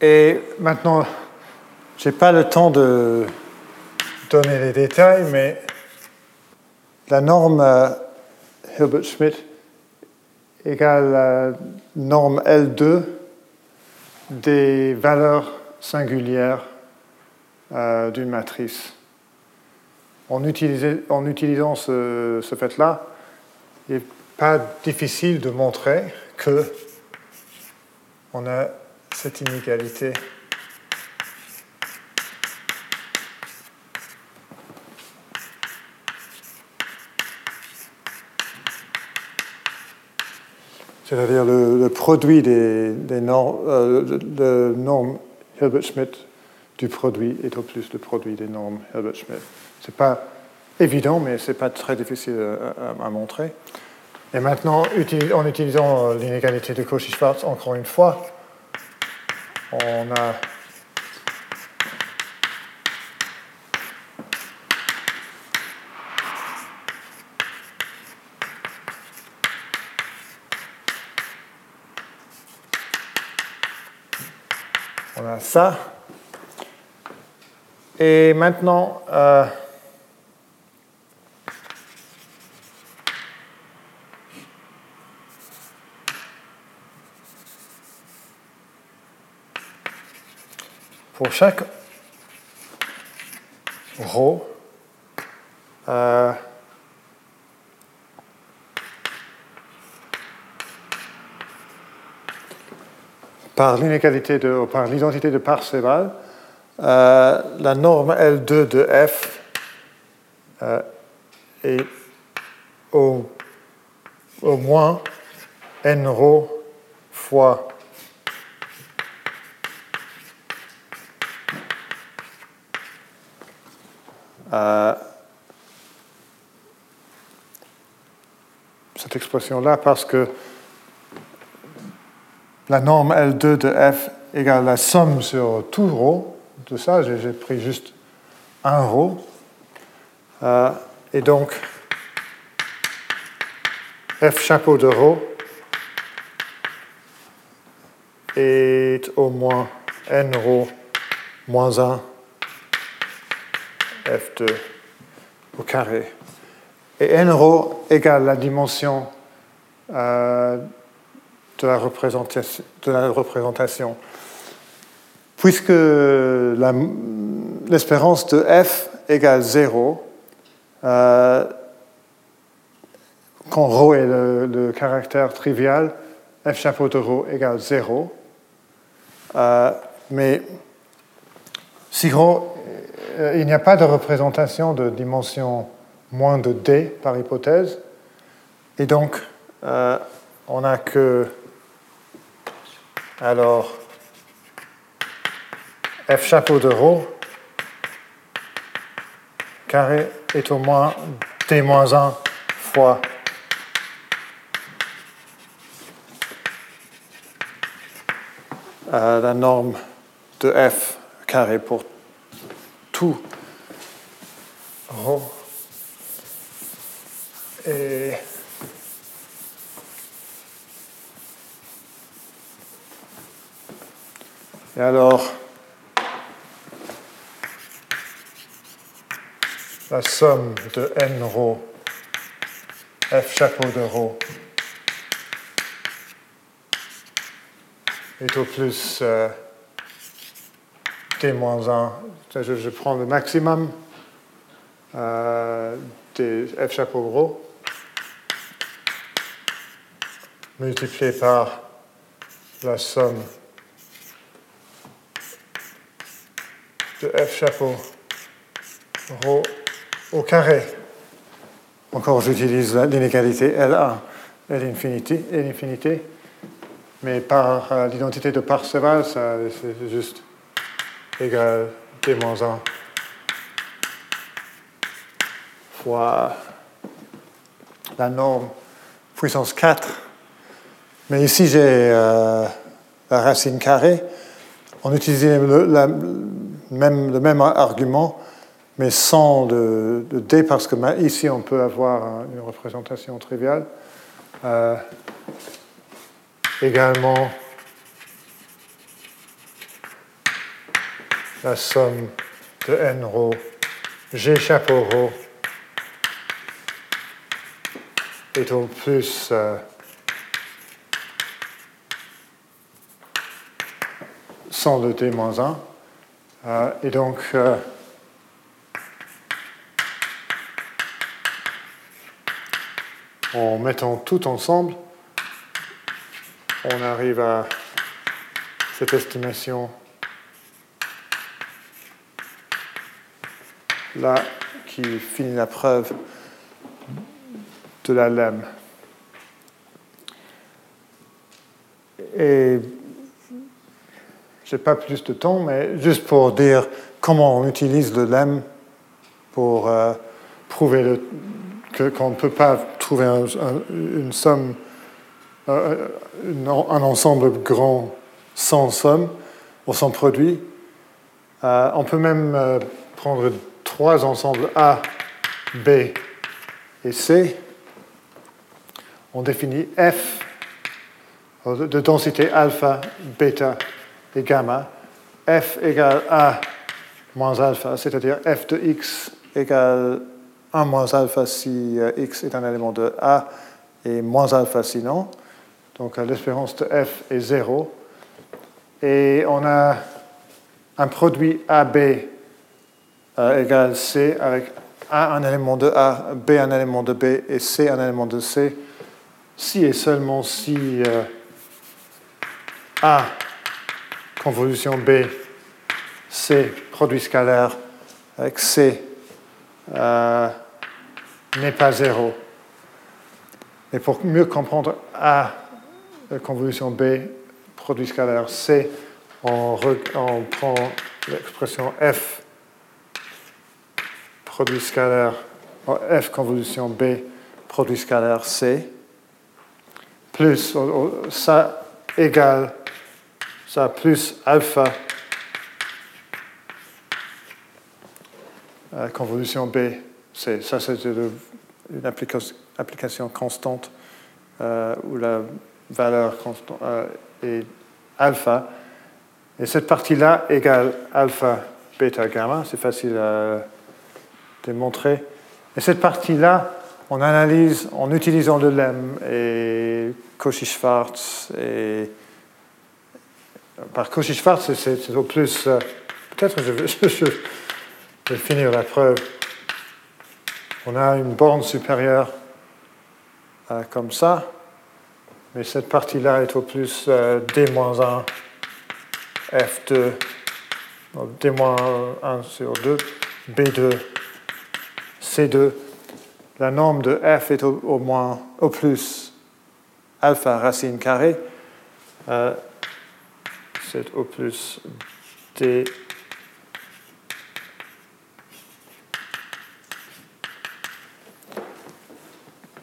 Et maintenant, je n'ai pas le temps de donner les détails, mais la norme euh, Hilbert-Schmidt égale la norme L2 des valeurs singulières euh, d'une matrice. En, utilisant ce, fait-là, il n'est pas difficile de montrer que on a cette inégalité c'est-à-dire le, produit des, normes, euh, le, norme Hilbert-Schmidt du produit est au plus le produit des normes Hilbert-Schmidt. Ce n'est pas évident, mais ce n'est pas très difficile à, à, montrer. Et maintenant, en utilisant l'inégalité de Cauchy-Schwarz, encore une fois, on a ça. Et maintenant, euh, pour chaque rho, euh, par l'inégalité de, par l'identité de Parseval, euh, la norme L2 de F euh, est au, au moins n rho fois euh, cette expression-là parce que la norme L2 de f égale la somme sur tout rho, de ça, j'ai pris juste un rho. Euh, et donc, f chapeau de rho est au moins n rho moins 1 f2 au carré. Et n rho égale la dimension euh, de, la représentation, de la représentation. Puisque l'espérance de f égale 0, euh, quand ρ est le, caractère trivial, f chapeau de ρ égale 0. Euh, mais si ρ, euh, il n'y a pas de représentation de dimension moins de d par hypothèse, et donc euh, on n'a que alors f chapeau de ρ carré est au moins d moins 1 fois euh, la norme de f carré pour tout Et alors, la somme de n rho, f chapeau de rho, est au plus euh, t-1. Je, je, prends le maximum euh, des f chapeau rho multiplié par la somme de f chapeau rho au carré. Encore, j'utilise l'inégalité LA, L infinité, L infinité. Mais par euh, l'identité de Parseval, c'est juste égal d moins 1 fois la norme puissance 4. Mais ici, j'ai euh, la racine carrée. On utilise le, même, même argument, mais sans de, d, parce que ici on peut avoir une représentation triviale. Euh, également, la somme de n rho, g chapeau rho, est au plus euh, sans le moins 1. Euh, et donc, euh, en mettant tout ensemble, on arrive à cette estimation là qui finit la preuve de la lemme. Et je n'ai pas plus de temps, mais juste pour dire comment on utilise le lemme pour euh, prouver qu'on ne peut pas trouver une somme, euh, un ensemble grand sans somme ou sans produit. Euh, on peut même prendre trois ensembles A, B et C. On définit F de densité alpha, bêta et gamma, f égale a moins alpha, c'est-à-dire f de x égale 1 moins alpha si euh, x est un élément de A et moins alpha sinon. Donc l'espérance de f est 0. Et on a un produit AB égale C avec A un élément de A, B un élément de B et C un élément de C, si et seulement si euh, A convolution B, C produit scalaire avec C euh, n'est pas zéro. Et pour mieux comprendre A convolution B produit scalaire C, on, on prend l'expression F produit scalaire F convolution B produit scalaire C plus ça égale ça plus alpha euh, convolution B C. Ça, c'est une application, constante euh, où la valeur euh, est alpha. Et cette partie-là égale alpha, bêta, gamma. C'est facile à démontrer. Et cette partie-là, on analyse en utilisant le LEM et Cauchy-Schwarz. Et par Cauchy-Schwarz, c'est au plus. Euh, peut-être je, je, vais finir la preuve. On a une borne supérieure euh, comme ça, mais cette partie-là est au plus euh, D-1, F2, D-1 sur 2, B2, C2. La norme de F est au, moins, au plus alpha racine carrée. Euh, c'est au plus D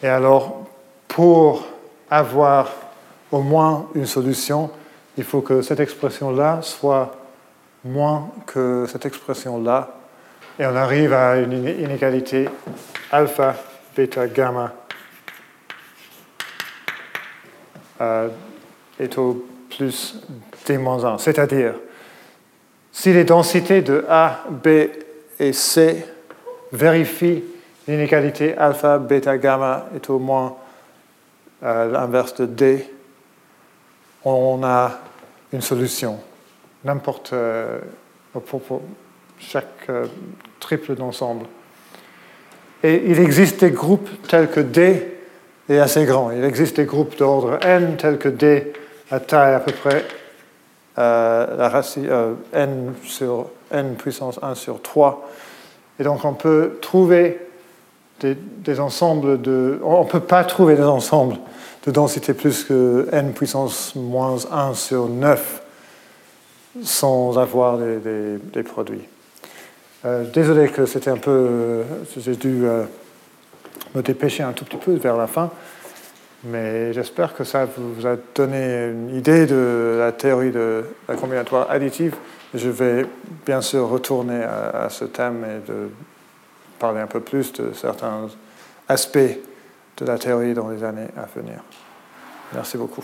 Et alors, pour avoir au moins une solution, il faut que cette expression-là soit moins que cette expression-là. Et on arrive à une inégalité alpha, bêta, gamma euh, est au plus D-1. C'est-à-dire, si les densités de A, B et C vérifient l'inégalité alpha, bêta, gamma est au moins euh, l'inverse de D, on a une solution. N'importe, euh, chaque triple d'ensemble. Et il existe des groupes tels que D est assez grand. Il existe des groupes d'ordre n tels que D à taille à peu près la racine, n sur n puissance 1 sur 3. Et donc on peut trouver des, ensembles de... On ne peut pas trouver des ensembles de densité plus que n puissance moins 1 sur 9 sans avoir des, produits. Euh, désolé que c'était un peu... J'ai dû euh, me dépêcher un tout petit peu vers la fin, mais j'espère que ça vous a donné une idée de la théorie de la combinatoire additive. Je vais bien sûr retourner à, ce thème et parler un peu plus de certains aspects de la théorie dans les années à venir. Merci beaucoup.